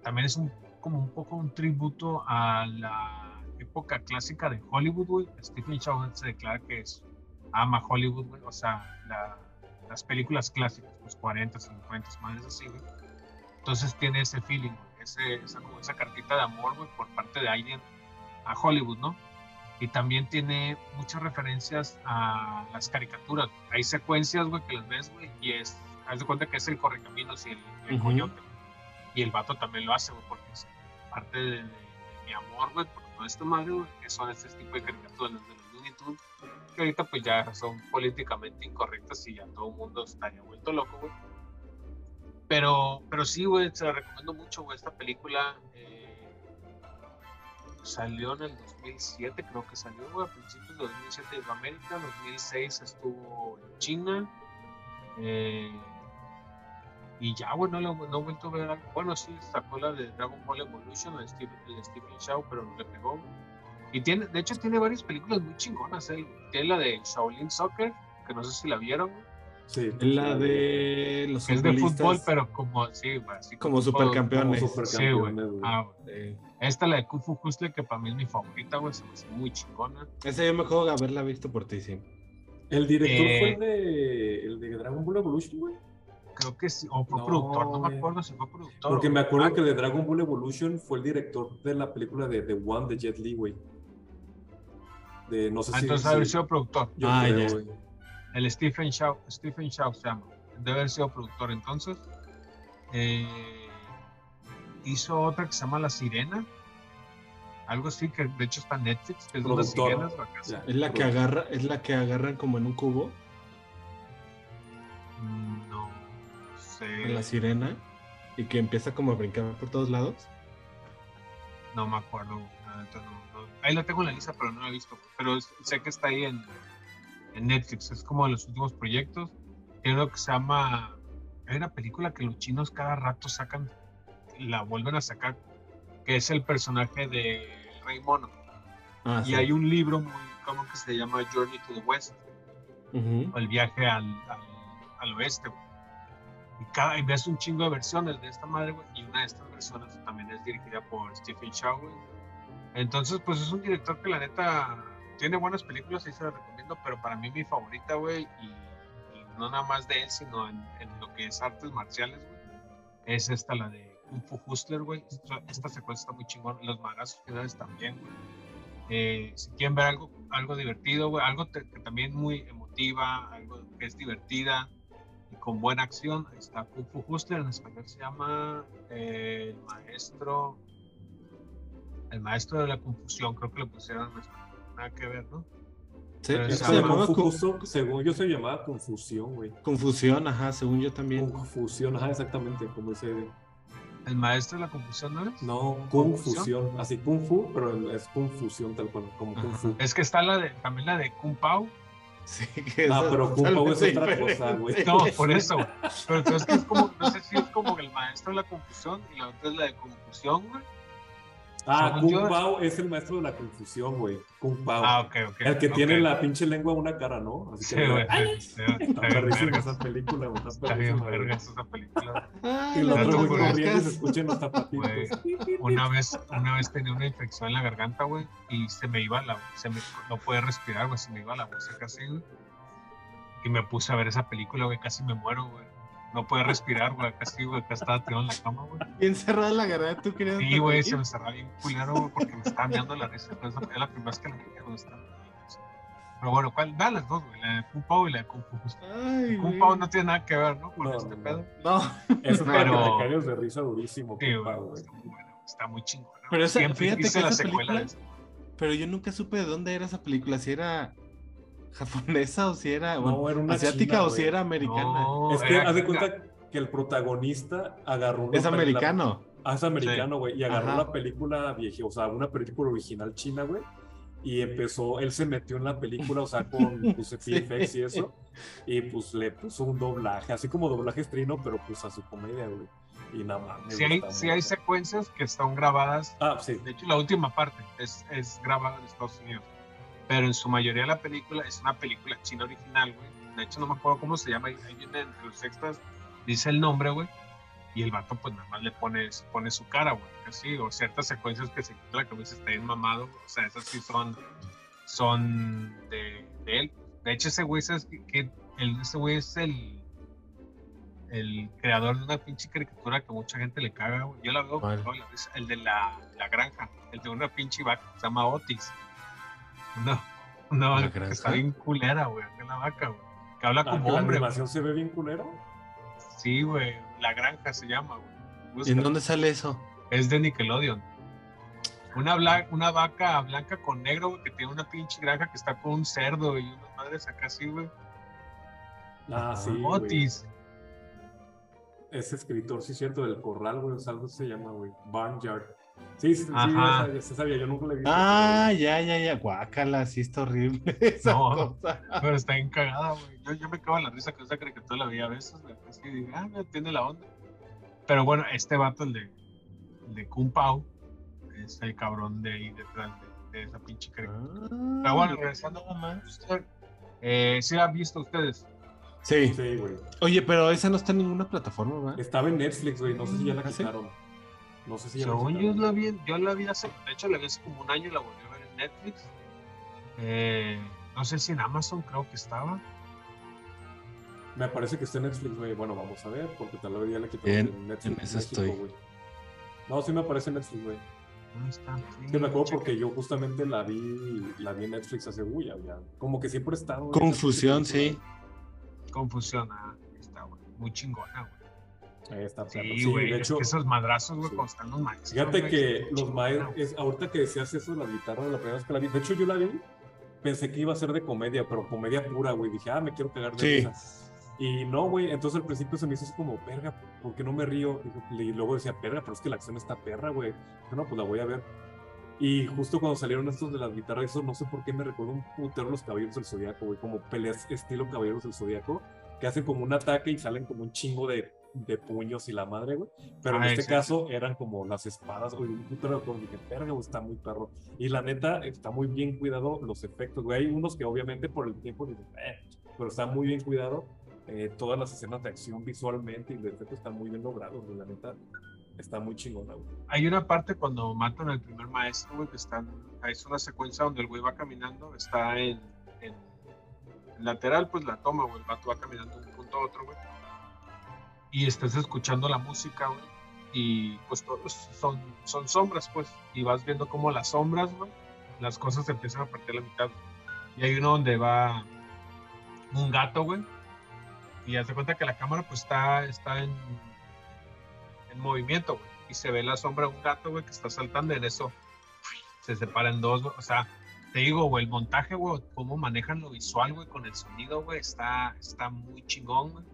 también es un, como un poco un tributo a la época clásica de Hollywood, güey. Stephen Chow se declara que es, ama Hollywood, güey, o sea, la, las películas clásicas, los 40, 50, más así, güey. Entonces tiene ese feeling, ese, esa, como esa cartita de amor, güey, por parte de alguien a Hollywood, ¿no? Y también tiene muchas referencias a las caricaturas. Hay secuencias, güey, que las ves, güey, y es, haz de cuenta que es el correcaminos y el, el coyote. Y el vato también lo hace, güey, porque es parte de, mi amor, güey, por todo esto madre, güey, que son este tipo de caricaturas de los Looney Tunes, que ahorita pues ya son políticamente incorrectas y ya todo el mundo estaría vuelto loco, güey pero, pero sí, güey, se la recomiendo mucho. Esta película eh, salió en el 2007, creo que salió, güey, a principios de 2007 en América, 2006 estuvo en China. Eh, y ya, güey, no, no, he vuelto a ver. Bueno, sí, sacó la de Dragon Ball Evolution, de Stephen, de Stephen Shaw, pero no le pegó. Y tiene, de hecho, tiene varias películas muy chingonas. ¿eh? Tiene la de Shaolin Soccer, que no sé si la vieron, Sí, la de los Es de fútbol, pero como, sí, así como, supercampeones. Como sí, güey. Ah, Esta, la de Kung Fu Hustle, que para mí es mi favorita, güey, se me hace muy chingona. Esa yo me juego haberla visto por ti, sí. ¿El director fue el de, el de Dragon Ball Evolution, güey? Creo que sí, o fue productor, no me acuerdo si fue productor. Porque me acuerdo que de Dragon Ball Evolution fue el director de la película de The One de Jet Li, güey. De, no sé ah, si, entonces haber sido productor. Yo ah, creo, ya. El Stephen Shaw, Stephen Shaw se llama. Debe haber sido productor entonces. Eh, hizo otra que se llama La Sirena. Algo así que de hecho está en Netflix, que es de las sirenas. es la que agarra, es la que agarran como en un cubo. No sé. La sirena. Y que empieza como a brincar por todos lados. No me acuerdo. Ahí la tengo en la lista, pero no la he visto. Pero sé que está ahí en, en Netflix. Es como de los últimos proyectos. Tiene lo que se llama. Hay una película que los chinos cada rato sacan, la vuelven a sacar, que es el personaje de Rey Mono. Ah, Y sí. hay un libro muy común que se llama Journey to the West, o el viaje al, al, al oeste. Y, cada, y ves un chingo de versiones de esta madre, y una de estas versiones también es dirigida por Stephen Chow, güey. Entonces, pues es un director que la neta tiene buenas películas y se las recomiendo, pero para mí mi favorita, güey, y, no nada más de él, sino en, lo que es artes marciales, güey, es esta, la de Kung Fu Hustler, güey. Esta, esta secuencia está muy chingón, los madrazos finales también, güey. Eh, si quieren ver algo, algo divertido, güey, algo que también muy emotiva, algo que es divertida y con buena acción, ahí está Kung Fu Hustler, en español se llama eh, El Maestro, El Maestro de la Confusión, creo que lo pusieron en español, nada que ver, ¿no? Sí, Pero se de llamaba según yo se llamaba Confusión, güey. Confusión, ajá, según yo también. Confusión, ajá, exactamente, como ese... El Maestro de la Confusión, ¿no es? No, ¿Confusión? Confusión. Así, Kung Fu, pero es Confusión tal cual, como Kung Fu. Es que está la de, también la de Kung Pao, Sí, que Ah, pero Kung Pao es otra cosa, güey. No, por eso. Pero entonces que es como, no sé si es como el maestro de la confusión y la otra es la de confusión, güey. Ah, Kung yo- Pao es el maestro de la confusión, güey. Kung Pao. Ah, ok, ok. el que tiene la pinche lengua a una cara, ¿no? Así Sí, que güey. Sí, sí, Está perrísima esa película, güey. Está bien güey. vergas esa película. Y el otro güey churrascas. corriendo y se escuchan los zapatitos. Güey, Una vez, una vez tenía una infección en la garganta, güey, y se me iba la, se me, no podía respirar, güey, se me iba la voz casi, güey. Y me puse a ver esa película, güey, casi me muero, güey. No podía respirar, güey, casi, güey, acá estaba tirado en la cama, güey. Bien cerrada la garganta, ¿tú querías? Sí, güey, se me cerraba bien culero, güey, porque me estaba mirando la risa. Entonces, es la primera vez que la veía, güey, estaba- Pero bueno, ¿cuál? Vean las dos, güey, la de Kung Pao y la de Kung Fu. Ay, Kung güey. Pao no tiene nada que ver, ¿no? Con No, este no. pedo. No, Eso para Pero- te de risa durísimo. Sí, Kung güey, Pao, güey. está muy bueno, está muy chingón. Pero esa- Siempre fíjate que la esa secuela de película- esa. pero yo nunca supe de dónde era esa película, si era japonesa o si era, bueno, No, era una asiática china, o si era americana. No, Es que era- haz de cuenta que el protagonista agarró una es americano. Ah, es americano, güey. Y agarró Ajá. la película vieja, o sea, una película original china, güey. Y empezó, él se metió en la película, o sea, con pues, VFX y eso. Y pues le puso un doblaje, así como doblaje estrino, pero pues a su comedia, güey. Y nada más. Sí hay, sí hay secuencias que están grabadas. Ah, sí. De hecho, la última parte es, es grabada en Estados Unidos. Pero en su mayoría la película es una película china original, güey. De hecho, no me acuerdo cómo se llama. Ahí viene entre los extras, dice el nombre, güey. Y el vato, pues nada más le pone, pone su cara, güey. Así, o ciertas secuencias que se quita la cabeza, está bien mamado. O sea, esas sí son, son de, de él. De hecho, ese güey, ¿sabes qué? que el, ese güey es el, el creador de una pinche caricatura que mucha gente le caga, güey. Yo la veo, ¿Cuál? no, la ves- el de la, la granja, el de una pinche vaca, se llama Otis. Una, una ¿La vaca que está bien culera, güey, que la vaca, güey. Que habla Ah, como la hombre, güey. animación se ve bien culero. Sí, güey, la granja se llama, güey. ¿Y en dónde sale eso? Es de Nickelodeon. Una, bla- una vaca blanca con negro, güey, que tiene una pinche granja que está con un cerdo y unas madres acá así, güey. Ah, sí. güey. Otis. Ese escritor, sí, cierto, del corral, güey. O sea, algo se llama, güey. Barnyard. Sí, sí, sí, Ajá. ya sabía, se sabía, yo nunca le vi. Ah, ya, ya, ya. Guácala, sí está horrible esa No. cosa. Pero está bien cagada, güey. Yo, yo me cago en la risa con esa caricatura la vi a veces, güey. Así digo, ah, mira, tiene la onda. Pero bueno, este vato, el de, el de Kung Pao, es el cabrón de ahí detrás de, de esa pinche caricatura. Pero bueno, regresando nada más. Eh, ¿Sí la han visto ustedes? Sí. Sí, güey. Oye, pero esa no está en ninguna plataforma, ¿verdad? Estaba en Netflix, güey. No sé si ya la ¿Ah, sí? No sé si Según yo la vi, yo la vi hace, de hecho la vi hace como un año y la volví a ver en Netflix. Eh, no sé si en Amazon creo que estaba. Me parece que está en Netflix, güey. Bueno, vamos a ver, porque tal vez ya la quitaron En- Netflix. en esa México, estoy. güey. No, sí me aparece en Netflix, güey. ¿Dónde está? Sí, me acuerdo porque yo justamente la vi, la vi en Netflix hace, uy, ya, ya. Como que siempre he estado. Confusión, película. Confusión, ah, está, güey. Muy chingona, güey. Ahí está, perro. Sí, Sí, güey. de es hecho, que esos madrazos, güey, sí. cuando están los maestros. fíjate güey, que los maestros, es, ahorita que decías eso de las guitarras, la primera vez que la vi, de hecho yo la vi, pensé que iba a ser de comedia, pero comedia pura, güey. Dije, ah, me quiero cagar de Sí. risa. Y no, güey, entonces al principio se me hizo así como, perga, ¿por qué no me río? Y luego decía, perga, pero es que la acción está perra, güey. No, pues la voy a ver. Y justo cuando salieron estos de las guitarras, eso no sé por qué me recuerdo un putero los Caballeros del Zodíaco, güey, como peleas estilo Caballeros del Zodíaco, que hacen como un ataque y salen como un chingo de, de puños y la madre, güey. Pero en Ah, este caso eran como las espadas, güey, un putero de. Dije, güey, está muy perro. Y la neta, está muy bien cuidado los efectos, güey. Hay unos que obviamente por el tiempo dices, eh, pero está muy bien cuidado. Eh, todas las escenas de acción visualmente y de efectos están muy bien logrados, güey, la neta. Está muy chingona, güey. Hay una parte cuando matan al primer maestro, güey, que están. Es una secuencia donde el güey va caminando, está en, en, en lateral, pues la toma, güey. El vato va caminando de un punto a otro, güey. Y estás escuchando la música, güey. Y pues todos son, son sombras, pues. Y vas viendo cómo las sombras, güey, las cosas se empiezan a partir a la mitad. Y hay uno donde va un gato, güey. Y haz de cuenta que la cámara, pues está, está en, en movimiento, güey. Y se ve la sombra de un gato, güey, que está saltando. En eso se separa en dos, güey. O sea, te digo, güey, el montaje, güey, cómo manejan lo visual, güey, con el sonido, güey, está, está muy chingón, güey.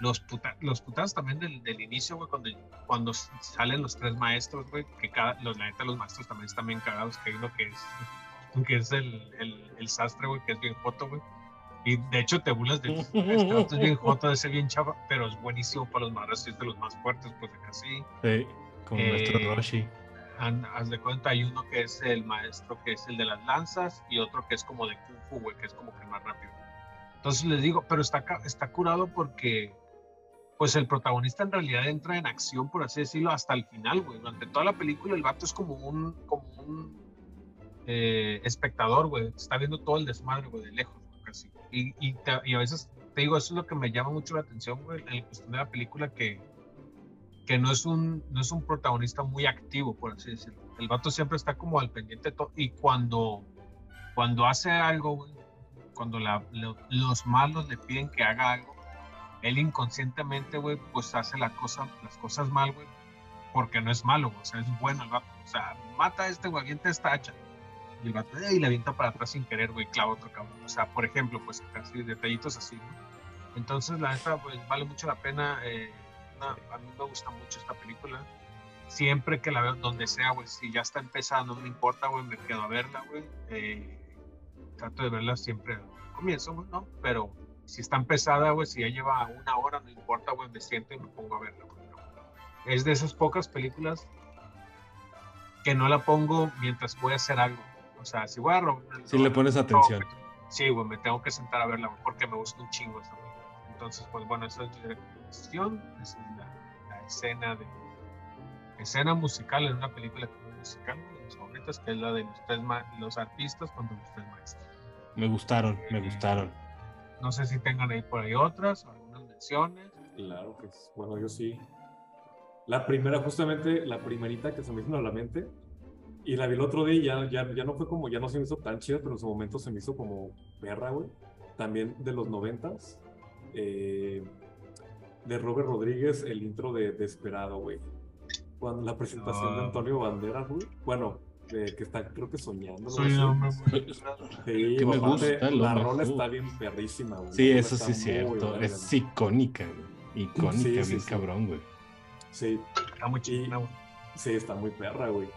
Los, puta, los putados también del, del inicio, güey, cuando, cuando salen los tres maestros, güey, que cada, los, la neta, los maestros también están bien cagados, que hay uno que es, que es el, el, el sastre, güey, que es bien joto, güey. Y de hecho te burlas de este es bien joto, ese bien chava, pero es buenísimo para los madrazos, es de los más fuertes, pues de casi. Sí, como Eh, nuestro Roshi. Haz de cuenta, hay uno que es el maestro, que es el de las lanzas, y otro que es como de Kung Fu, güey, que es como que más rápido. Entonces les digo, pero está, está curado porque, pues el protagonista en realidad entra en acción, por así decirlo, hasta el final, güey. Durante toda la película el vato es como un, como un eh, espectador, güey. Está viendo todo el desmadre, güey, de lejos, casi. Y, y, a veces, te digo, eso es lo que me llama mucho la atención, güey, en la cuestión de la película, que no es un no es un protagonista muy activo por así decirlo el vato siempre está como al pendiente de todo y cuando cuando hace algo güey, cuando los malos le piden que haga algo él inconscientemente güey pues hace la cosa las cosas mal güey porque no es malo güey, o sea es bueno el vato o sea mata a este güey avienta esta hacha y el vato y le avienta para atrás sin querer güey clava otro cabrón o sea por ejemplo pues casi detallitos así ¿no? entonces la neta pues vale mucho la pena eh, a mí me gusta mucho esta película. Siempre que la veo, donde sea, güey, si ya está empezando, no me importa, güey, me quedo a verla, güey. Eh, trato de verla siempre al comienzo, güey, ¿no? Pero si está empezada, güey, si ya lleva una hora, no importa, güey, me siento y me pongo a verla, güey. ¿no? Es de esas pocas películas que no la pongo mientras voy a hacer algo. O sea, si voy a robar... Sí le pones atención. Sí, güey, me tengo que sentar a verla, güey, porque me gusta un chingo esta película. Entonces, pues bueno, esa es mi recomendación. Esa es la, la escena de escena musical en una película que es musical, de mis favoritas, que es la de los tres los artistas contra los tres maestros. Me gustaron, me Eh, gustaron. No sé si tengan ahí por ahí otras algunas menciones. Claro que es. Bueno, yo sí. La primera, justamente, la primerita que se me vino a la mente. Y la vi el otro día y ya, ya, ya no fue como, ya no se me hizo tan chida, pero en su momento se me hizo como perra, güey. También de los noventas. eh, de Robert Rodríguez, el intro de Desperado, güey. Cuando la presentación de. Antonio Banderas, güey. Bueno, de que está, creo que soñando. Soy un hombre muy Sí, Que me aparte, gusta, la rola está bien perrísima, güey. Sí, eso sí está es cierto. Es icónica, güey. Icónica, Sí, sí, bien sí. cabrón, güey. Sí, Está muy chingona, güey. Sí, está muy perra, güey.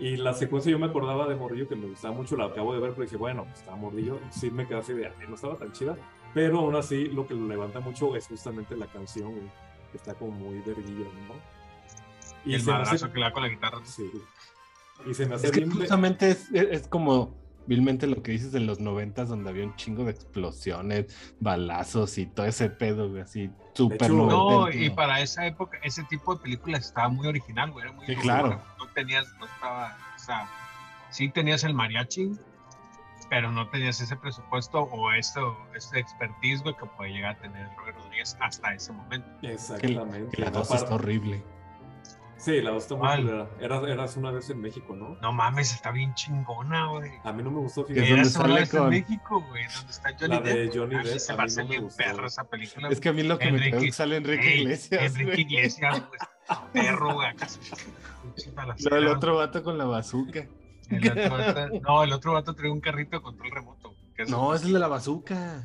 Y la secuencia yo me acordaba de Morrillo que me gustaba mucho, la acabo de ver, pero dije, bueno, pues estaba Morrillo, sí me quedé así de, "Ay, no estaba tan chida, pero aún así lo que lo levanta mucho es justamente la canción, güey, que está como muy verguilla, ¿no? Y el se me hace- madrazo que le da con la guitarra. Sí. Y se me hace Es que bien... ve- justamente es, es- es como vilmente lo que dices de los noventas, donde había un chingo de explosiones, balazos y todo ese pedo, güey, así súper No, y para esa época, ese tipo de películas estaba muy original, güey. Era muy Sí, original. claro. No tenías, no estaba, o sea, sí tenías el mariachi, pero no tenías ese presupuesto o eso, ese expertise, güey, que puede llegar a tener Robert Rodríguez hasta ese momento. Que, Exactamente. que la dos Aparte- está horrible. Sí, la dos está muy culera. Eras, eras una vez en México, ¿no? No mames, está bien chingona, güey. A mí no me gustó, Que fíjate. es Eras una vez en México, güey, donde está Johnny La de Depp. Johnny A mí Depp, se a me mí no me gustó. perra esa película. Es que a mí lo que me Enrique- es que sale Enrique Ey, Iglesias. Enrique güey. Iglesias, güey. Perro, güey. acá. No, el otro vato con la bazooka. El otro vato- no, el otro vato trae un carrito de control remoto. que es- No, es el de la bazooka.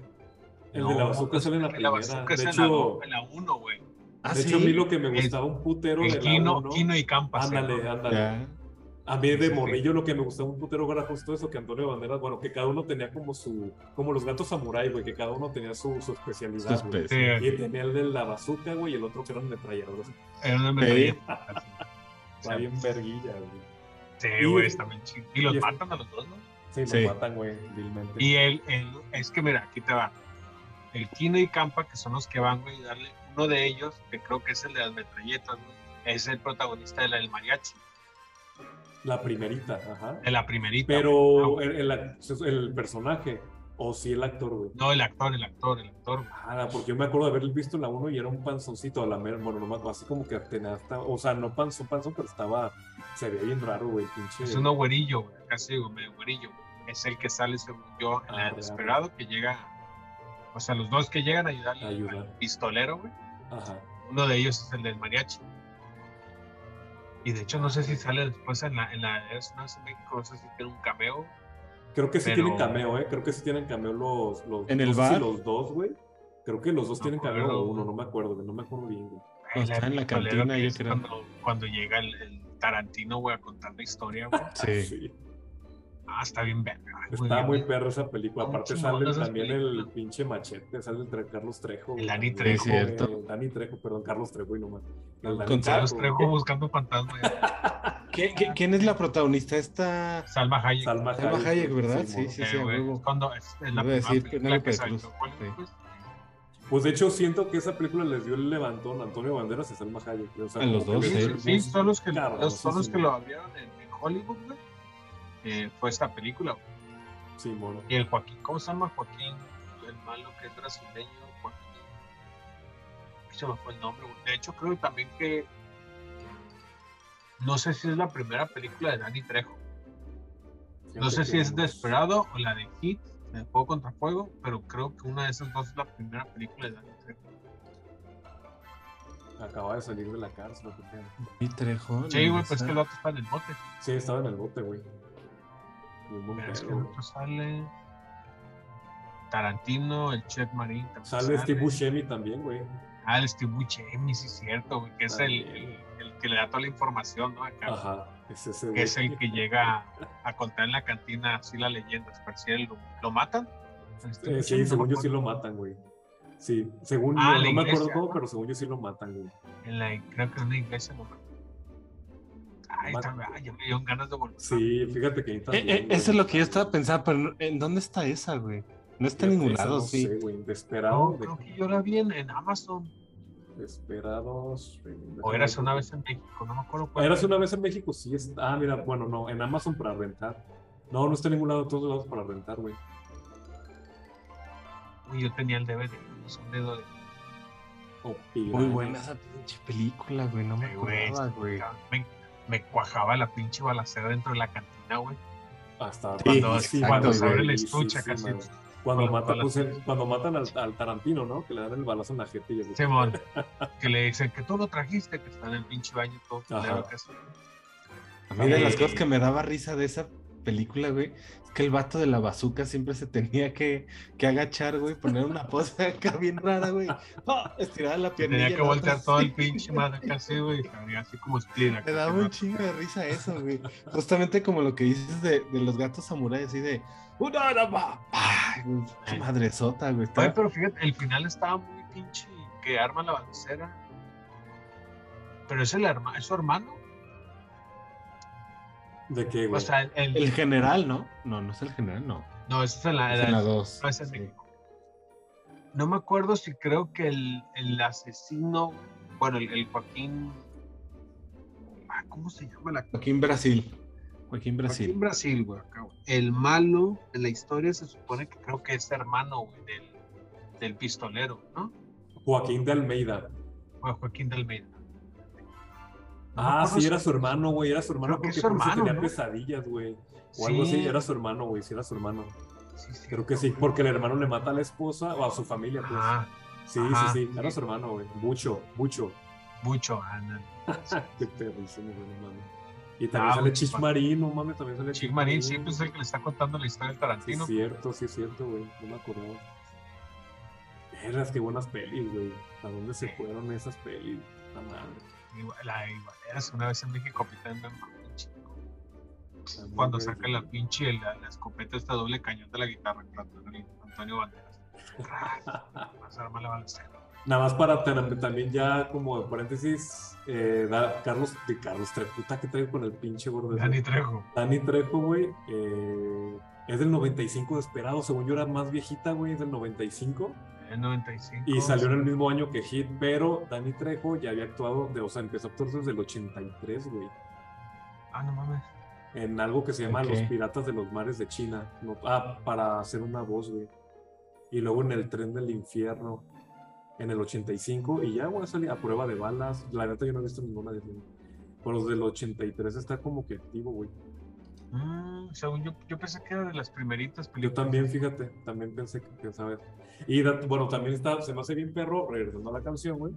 El de la bazooka sale en la La primera. bazooka es la hecho, do- en la 1, güey. Ah, de sí. hecho, a mí lo que me El- gustaba un putero de El la Kino, uno- Kino y Campas. Ándale, ¿no? ándale. Ya. A mí de Sí, sí. morrillo lo que me gustaba un putero era justo eso, que Antonio Banderas, bueno, que cada uno tenía como su, como los gatos samurai, güey, que cada uno tenía su, su especialidad. Su güey. Sí, Y tenía el de la bazooka, güey, y el otro que eran metralladoras. era una metralleta. Está bien verguilla, güey. Sí, Y- güey, está bien chido. Y los y es- matan a los dos, ¿no? Sí, Sí. lo matan, güey, vilmente. Y el, el- es que mira, aquí te va. El Kino y Campa, que son los que van, güey, y darle uno de ellos, que creo que es el de las metralletas, güey, es el protagonista de la del mariachi, La primerita, ajá. de la primerita. Pero güey. el, el, el personaje, o sí el actor, güey. No, el actor, el actor, el actor. güey. Ah, porque yo me acuerdo de haber visto la 1 y era un panzoncito a la mera, bueno, nomás así como que tenía hasta, o sea, no panzón, panzón, pero estaba, se veía bien raro, güey, pinche. Es uno güerillo, güey, casi digo, medio güerillo. güey. Es el que sale, según yo, en Ah, la real. Desesperado, que llega. O sea, los dos que llegan a ayudarle Ayudar. al pistolero, güey. Ajá. Uno de ellos es el del mariachi. Y de hecho, no sé si sale después en la, en la es una vez en México, no sé si tiene un cameo. Creo que sí Pero- tienen cameo, ¿eh? Creo que sí tienen cameo los, los ¿En el no sé si bar? los dos, güey. Creo que los dos No tienen cameo o uno, no me acuerdo, no me acuerdo bien, güey. No, está en la cantina, yo creo. Cuando, cuando llega el, el Tarantino, güey, a contar la historia, güey. Sí. Sí. Ah, está bien verga. Está muy perro esa película. Aparte sale también el pinche machete, sale el Carlos Trejo. El Dani. Trejo. Eh, Dani Trejo, perdón, Carlos Trejo y nomás. El Con Carlos Trejo, buscando fantasmas. ¿Qué- qué- quién es la protagonista? Esta. Salma Hayek. Salma Salma Hayek, Hayek, ¿verdad? sí, Sí, sí, Eh, sí, cuando es, es la Iba a decir primera película Penélope que salió, Cruz. ¿cuál, Sí. pues? Pues de hecho siento que esa película les dio el levantón a Antonio Banderas y Salma Hayek. o sea, A los dos, sí. Sí, son los que, los, son los sí. que lo abrieron en, en Hollywood, güey. Eh, fue esta película, güey. Sí, mono. Y el Joaquín, ¿cómo se llama Joaquín? El malo que es brasileño, Joaquín. Se me fue el nombre, güey. De hecho, creo también que. No sé si es la primera película de Danny Trejo. No sé si es Desperado o la de Hit, de Fuego contra Fuego, pero creo que una de esas dos es la primera película de Danny Trejo. Acaba de salir de la cárcel. ¿o qué pedo? Y Trejo. Sí, güey, no pues que el otro está en el bote. Sí, estaba en el bote, güey. Pero es que otro sale. Tarantino, el Chef Marín. también Sale Steve Buscemi también, güey. Ah, el Steve Buscemi, sí es cierto, güey, que es el, el, el que le da toda la información, ¿no? Acá, Ajá. Es ese, que güey. es el que llega a, contar en la cantina así la leyenda. Él lo, lo matan. Eh, Buscemi, sí, no según me yo sí acuerdo. lo matan, güey. Sí, según Ah, yo, no me acuerdo cómo, ¿no? pero según yo sí lo matan, güey. En la, creo que en una iglesia lo matan. Está, ya me dieron ganas de volver. Sí, fíjate que ahí Eh, también. eh, eso es lo que yo estaba pensando, pero ¿en dónde está esa, güey? No está en ningún lado, no sí. sé, güey. No, creo que yo la vi en, en Amazon. Desperados. O eras una vez en México, no me acuerdo cuál. Eras una vez en México, sí. Es... Ah, mira, bueno, no, en Amazon para rentar. No, no está en ningún lado, en todos lados para rentar, güey. Uy, yo tenía el DVD, es un dedo de. Muy buena esa pinche película, güey. No me acordaba, güey. Me, me cuajaba la pinche balacera dentro de la cantina, güey. Hasta Sí, Cuando, buenísima, cuando se güey, abre la sí, estucha sí, casi. Cuando, mata, pues, el- cuando matan al, al Tarantino, ¿no? Que le dan el balazo en la jeta y el... Simón, que le dicen que tú lo trajiste, que está en el pinche baño todo Ajá. culero que es. A mí de las cosas que me daba risa de esa película, güey, es que el vato de la bazooka siempre se tenía que, que agachar, güey, poner una pose acá bien rara, güey. ¡Ah! Estirar la piernilla. Tenía que voltear todo el pinche madre casi, güey, y se abría así como acá, Me daba un chingo de risa eso, güey. Justamente como lo que dices de, de los gatos samuráis, así de. ¡Una arma! ¡Ay, güey! Qué madresota, güey! Oye, pero fíjate, el final estaba muy pinche que arma la balacera. Pero es el herma, es su hermano. ¿De qué, güey? O sea, el, general, ¿no? No, no es el general, no. no, eso es en la, Es en la 2. no, es en México. No me acuerdo si creo que el, el asesino, bueno, el, el Joaquín, ah, ¿cómo se llama la Joaquín Brasil. Joaquín Brasil. Joaquín Brasil, güey. El malo en la historia se supone que creo que es hermano, güey, del, del pistolero, ¿no? Joaquín de Almeida. O Joaquín de Almeida. Ah, sí, era su hermano, güey. Era su hermano porque su por hermano, tenía ¿no? pesadillas, güey. O algo Sí. así. Era su hermano, güey. Sí, era su hermano. Sí, sí, Creo que sí, porque el hermano le mata a la esposa o a su familia, pues. Ajá, sí, ajá, sí, sí. Era sí. su hermano, güey. Mucho, mucho. mucho, Ana. Qué perrísimo, güey, no mames. Y también Ah, sale güey, Chich pa- Marín, no mames, también sale Chick Marín siempre es el que le está contando la historia del Sí, Tarantino. es cierto, sí, es cierto, güey. No me acordaba. Eras, qué buenas pelis, güey. ¿A dónde se fueron esas pelis? La madre. La igual, eras una vez en México, chingo. muy cuando saca la pinche, la, la escopeta esta doble cañón de la guitarra Antonio Banderas. Más arma la balacera. Nada más para tener- también ya como de paréntesis, eh, da- Carlos, de Carlos Trejo, puta que traigo con el pinche gordo. Dani Trejo. Dani Trejo, güey, eh, es del 95 desesperado, según yo era más viejita, güey, es del 95. En 95. Y salió en el mismo año que Hit, pero Dani Trejo ya había actuado, de, o sea, empezó a actuar desde el 83, güey, Ah, no mames. en algo que se llama. Los Piratas de los Mares de China, no- ah, para hacer una voz, güey. Y luego en el Tren del Infierno, en el 85, y ya, güey, salí a prueba de balas. La neta yo no he visto ninguna de ellas. Pero desde el 83 está como que activo, güey. Mm, según yo, yo pensé que era de las primeritas Yo películas. también, fíjate, también pensé que pensaba eso. Y bueno, también está, se me hace bien perro, regresando a la canción, güey.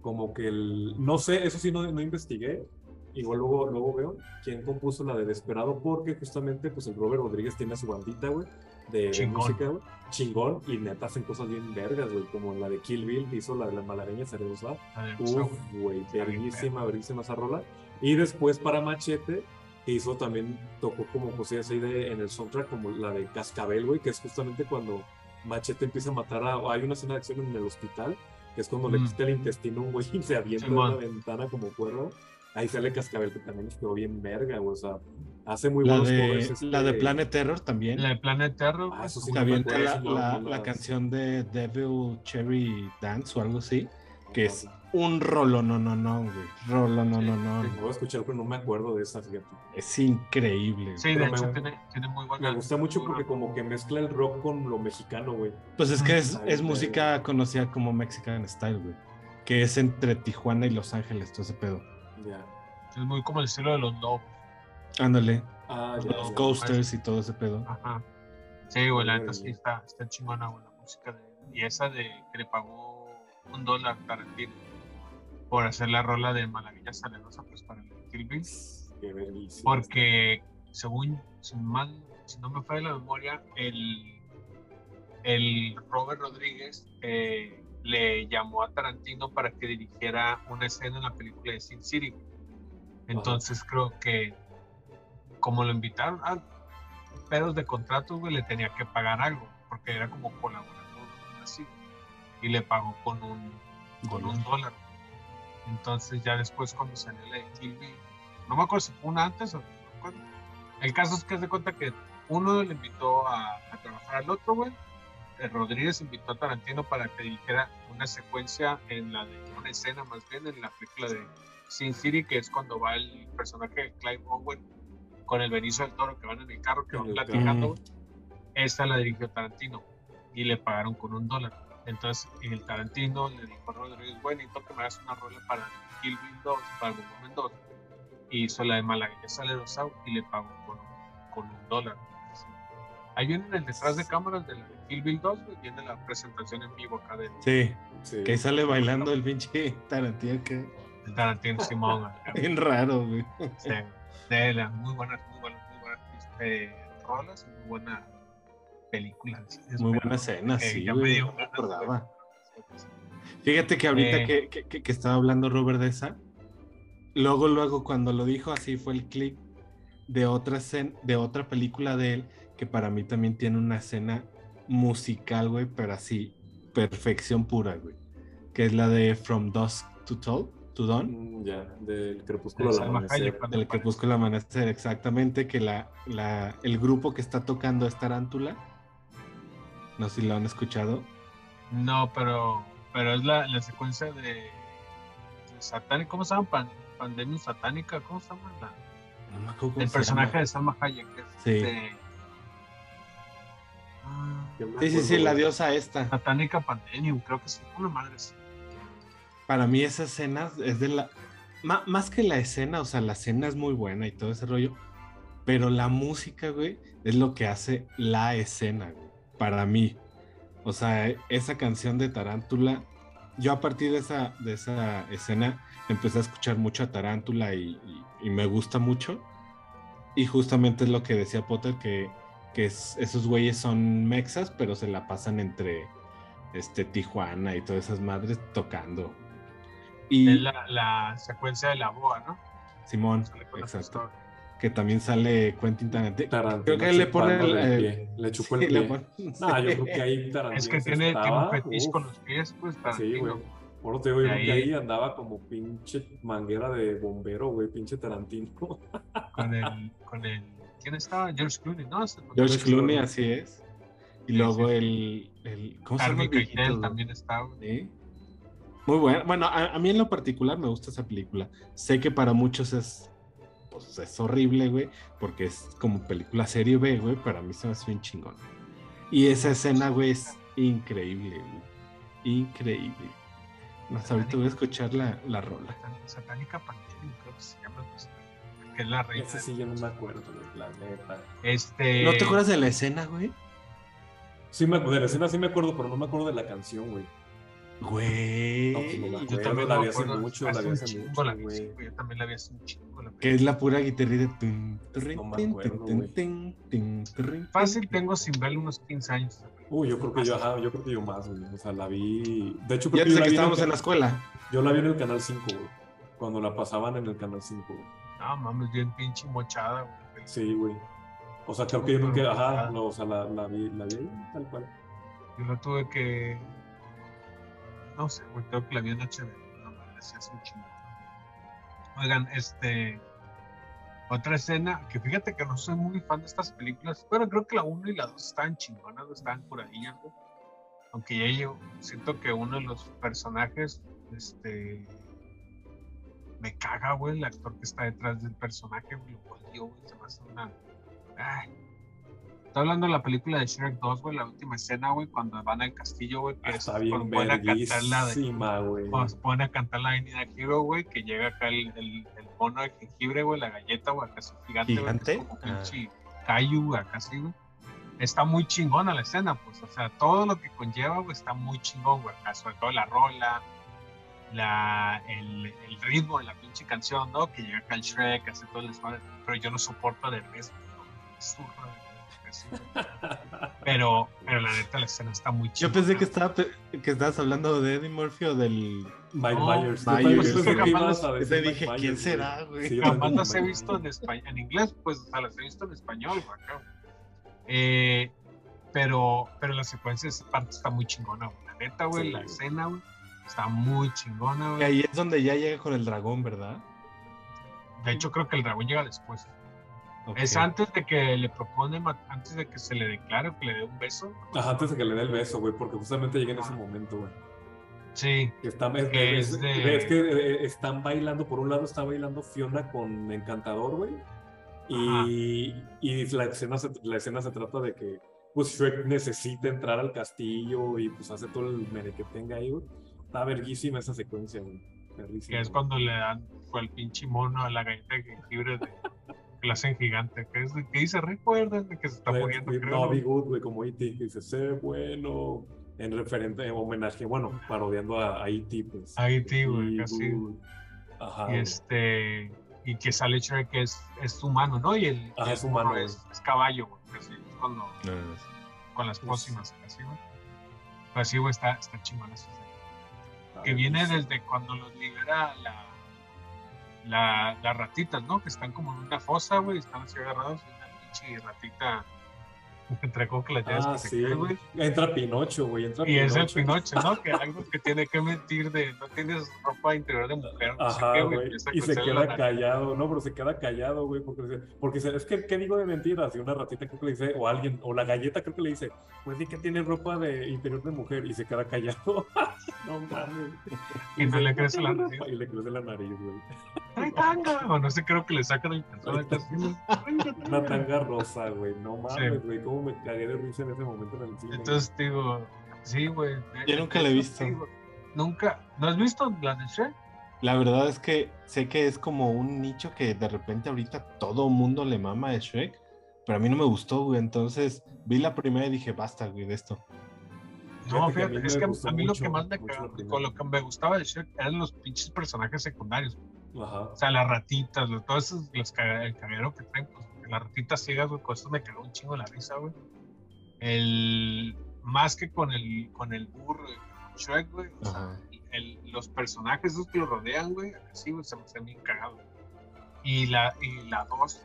Como que el, no sé, eso sí no, no investigué. Igual luego, luego veo quién compuso la de Desperado, porque justamente pues el Robert Rodríguez tiene su bandita, güey, de, de Chingón. música, güey. Chingón, y neta hacen cosas bien vergas, güey, como la de Kill Bill, que hizo la de la malareña cerebrosa. La de Uf, güey, verguísima, verguísima esa rola. Y después para Machete, que hizo también, tocó como José así de, en el soundtrack, como la de Cascabel, güey, que es justamente cuando Machete empieza a matar a. Hay una escena de acción en el hospital, que es cuando le Mm. quita el intestino a un güey y se avienta de Simón. la ventana como cuerno. Ahí sale Cascabel, que también quedó bien verga, güey, o sea, hace muy La buenos de, este- la de Planet Terror también. La de Planet Terror. Ah, eso sí me avienta la, la- la canción de Devil Cherry Dance o algo así, que es un rolo, no, no, no, güey. Rolo, no, no, no. Lo voy a escuchar, pero no me acuerdo de esa, fíjate. Es increíble. Sí, güey. de Pero hecho me- tiene, tiene muy buena. Me gusta mucho porque como que mezcla el rock con lo mexicano, güey. Pues es que es, Ay, es música conocida como Mexican Style, güey. Que es entre Tijuana y Los Ángeles, todo ese pedo. Ya. Es muy como el estilo de los lobos. Ándale, Ah, ya, los ya. Coasters y todo ese pedo. Ajá. Sí, güey, la neta sí está, está chingona, güey, la música de Y esa de que le pagó un dólar Tarantino por hacer la rola de Malavilla Salerosa, pues para el verguísima. Porque, según, si, mal- si no me falla la memoria, el, el Robert Rodríguez eh, le llamó a Tarantino para que dirigiera una escena en la película de Sin City. Entonces creo que como lo invitaron a pedos de contratos, güey, le tenía que pagar algo, porque era como colaborador, así. Y le pagó con un, con un dólar. Entonces ya después cuando salió la de Kill no me acuerdo si fue una antes o no me acuerdo. El caso es que se cuenta que uno le invitó a, a trabajar al otro, güey. El Rodríguez invitó a Tarantino para que dirigiera una secuencia en la de una escena más bien en la película de Sin City, que es cuando va el personaje de Clive Owen con el Benicio del Toro que van en el carro, que van platicando. Esta la dirigió Tarantino y le pagaron con un dólar. Entonces el Tarantino le dijo a Rodríguez, bueno, necesito que me hagas una rola para Kill Bill 2, para el volumen 2. Y hizo la de Malagueña Salerosa y le pagó con, con un dólar. Ahí viene el detrás de cámaras de la de Kill Bill 2, güey, viene la presentación en vivo acá de, Sí, Sí. que ahí sale bailando el pinche Tarantino, que de Tarantino Simón. bien raro, güey. Sí, de las muy buenas, muy buenas, muy buenas este, rolas y muy buena película. Es Muy buena escena, eh, sí, ya me dio ganas, acordaba. Fíjate que ahorita Eh. que, que- estaba hablando Robert de esa, luego, luego cuando lo dijo así fue el clip de otra escena, de otra película de él, que para mí también tiene una escena musical, güey, pero así, perfección pura, güey. Que es la de From Dusk to Dawn, to Dawn Mm, Ya, del crepúsculo al amanecer. Del crepúsculo al amanecer, exactamente, que la, la, el grupo que está tocando es Tarántula. No sé si lo han escuchado. No, pero, pero es la, la secuencia de, de satánica, ¿cómo se llama? Pan- pandemia satánica, ¿cómo se llama? La- No me acuerdo cómo el se personaje llama. de Salma Hayek. que es Sí. de- Ah, Sí, sí, sí, la diosa esta. satánica Pandemium, creo que sí, una madre así. Para mí esa escena es de la... ma- más que la escena, o sea, la escena es muy buena y todo ese rollo, pero la música, güey, es lo que hace la escena, güey, para mí. O sea, esa canción de Tarántula, yo a partir de esa, de esa escena empecé a escuchar mucho a Tarántula y, y- y me gusta mucho. Y justamente es lo que decía Potter, que, que es- esos güeyes son mexas, pero se la pasan entre este, Tijuana y todas esas madres tocando. Y Es la, la secuencia de la boa, ¿no? Simón, exacto. Que también sale Quentin Tarantino. Tarantino Creo que él le pone el- pie. Le chupó Sí, el le pie. pone- No, yo creo que ahí Tarantino Es que tiene, tiene un fetiche con los pies, pues, Sí, Tarantino. güey. Por te digo, yo creo que ahí- ahí andaba como pinche manguera de bombero, güey, pinche Tarantino. con el, con el, ¿quién estaba? George Clooney, ¿no? George Clooney, Clooney. así es. Y Sí, luego sí. el, el. ¿Cómo se llama? Keitel güey? también estaba. Sí. Muy bueno. Bueno, a, a mí en lo particular me gusta esa película. Sé que para muchos es. Pues es horrible, güey. Porque es como película serie B, güey. Para mí se me hace bien chingón. Y esa escena, güey, es increíble, güey. Increíble. Más ahorita voy a escuchar la, la rola. Satánica Pantera, creo que se llama. pues, que es la reina. Ese sí yo no me acuerdo, la neta. Este. ¿No te acuerdas de la escena, güey? Sí, me, de la escena sí me acuerdo, pero no me acuerdo de la canción, güey. Güey. No, pues no me Yo también la vi hace mucho, la vi hace mucho, la güey. Yo también la vi hace un chingo. la que es la pura guitarrita. Tun, turrin, No me tin, acuerdo, tin, güey. tin, tin, turrin, Fácil tin. tengo sin verla unos 15 años. Uy, yo creo que yo, ajá, yo creo que yo más, güey. O sea, la vi. De hecho, creo Ya que yo desde la que vi en el estábamos en la escuela. Yo la vi en el canal 5, güey. Cuando la pasaban en el canal 5, güey. No mames, bien pinche mochada, güey. Sí, güey. O sea, creo que yo nunca, ajá, no, o sea, la, la vi, la vi ahí, tal cual. Yo no tuve que. No sé, güey, creo que la vi en HBO. No mames, es un chingo. Oigan, este. Otra escena, que fíjate que no soy muy fan de estas películas. Bueno, creo que la 1 y la 2 estaban chingonas, estaban curadillas, güey. Aunque yo siento que uno de los personajes, este. Me caga, güey, el actor que está detrás del personaje, güey, lo odio, güey, se me hace una. Ay, Estoy hablando de la película de Shrek 2, güey, la última escena, güey, cuando van al castillo, güey, que Está es bien cuando ponen a cantar la de, verguísima, güey. cuando se ponen a cantar la de Nina Hero, güey, que llega acá el, el, el mono de jengibre, güey, la galleta, güey, acá es un gigante, güey, que ¿Gigante? es como Ah. güey, acá sí, güey. Está muy chingona la escena, pues, o sea, todo lo que conlleva, güey, está muy chingón, güey, acá, sobre todo la rola, la, el, el ritmo de la pinche canción, ¿no? Que llega acá el Shrek, hace todo el desmadre, pero yo no soporto de ritmo, ¿no? De. Pero, pero la neta, la escena está muy Yo chingona. pensé que, estaba, pe- que estabas hablando de Eddie Murphy o del. Mike No, Myers. Yo Myers. Te dije, Myers, ¿quién será, güey? Sí, yo las he visto en, español, en inglés, pues, o sea, las he visto en español, güey, acá. Eh, pero, pero la secuencia, esa parte está muy chingona, güey. La neta, güey, Sí, la güey. escena, güey, está muy chingona, Y güey. ahí es donde ya llega con el dragón, ¿verdad? De hecho, creo que el dragón llega después. Ok. Es antes de que le propone, antes de que se le declare o que le dé un beso. Ajá, antes de que le dé el beso, güey, porque justamente llega en ese momento, güey. Sí, están, es, Que es- de- es que eh, están bailando, por un lado está bailando Fiona con Encantador, güey. Y, y la, escena se, la escena se trata de que pues Shrek necesita entrar al castillo y pues hace todo el mere que tenga ahí, güey. Está verguísima esa secuencia, güey. Verguísima, que es güey. cuando le dan fue el pinche mono a la galleta de jengibre de que la hacen gigante. Que, es, que dice, recuerden de que se está Good, güey, como E.T., que dice, sé bueno, en referente, en homenaje, bueno, parodiando a, a E.T., pues. A E.T., güey. Ajá, y este y que sale Shrek que es, es humano, ¿no? Y el, Ajá, es humano, es, es caballo, güey. Así, es cuando, No, con las Es- pócimas, así, güey. Así, güey, está. Ah, Que viene pues, desde cuando los libera la, la, las ratitas, ¿no? Que están como en una fosa, güey, están así agarrados y una pinche ratita entre que las llaves Ah, sí. güey. Entra Pinocho, güey. Entra Y es el Pinocho. Pinocho, ¿no? Que algo que tiene que mentir de no tienes ropa interior de mujer, no sé Ajá, qué, güey. Y se queda la- callado, no, pero se queda callado, güey, porque porque es que, ¿qué digo de mentiras? Y una ratita creo que le dice, o alguien, o la galleta creo que le dice, pues di que tiene ropa de interior de mujer, y se queda callado. no mames. Y no le crece la nariz. ropa", Y le crece la nariz, güey. ¡Trae tanga! O no sé, creo que le sacan el calzón así, güey. Una tanga rosa, güey. No mames, Sí. güey. Cómo me cagué de risa en ese momento en el cine. Entonces digo, sí, güey. Yo nunca la he visto. Nunca. ¿No has visto la de Shrek? La verdad es que sé que es como un nicho que de repente ahorita todo mundo le mama de Shrek, pero a mí no me gustó, güey. Entonces vi la primera y dije, basta, güey, de esto. No, Fíjate que a mí fíjate, es me que a mí lo que más me con lo que me gustaba de Shrek eran los pinches personajes secundarios. Ajá. O sea, las ratitas, güey, todo eso, los el cagadero que traen, pues, las ratitas ciegas, güey, con eso me cagó un chingo la risa, güey. El, más que con el, con el burro, Shrek, güey, o sea, el- los personajes esos que lo rodean, güey, así, güey, se me hacen bien cagados. Y la, y la dos,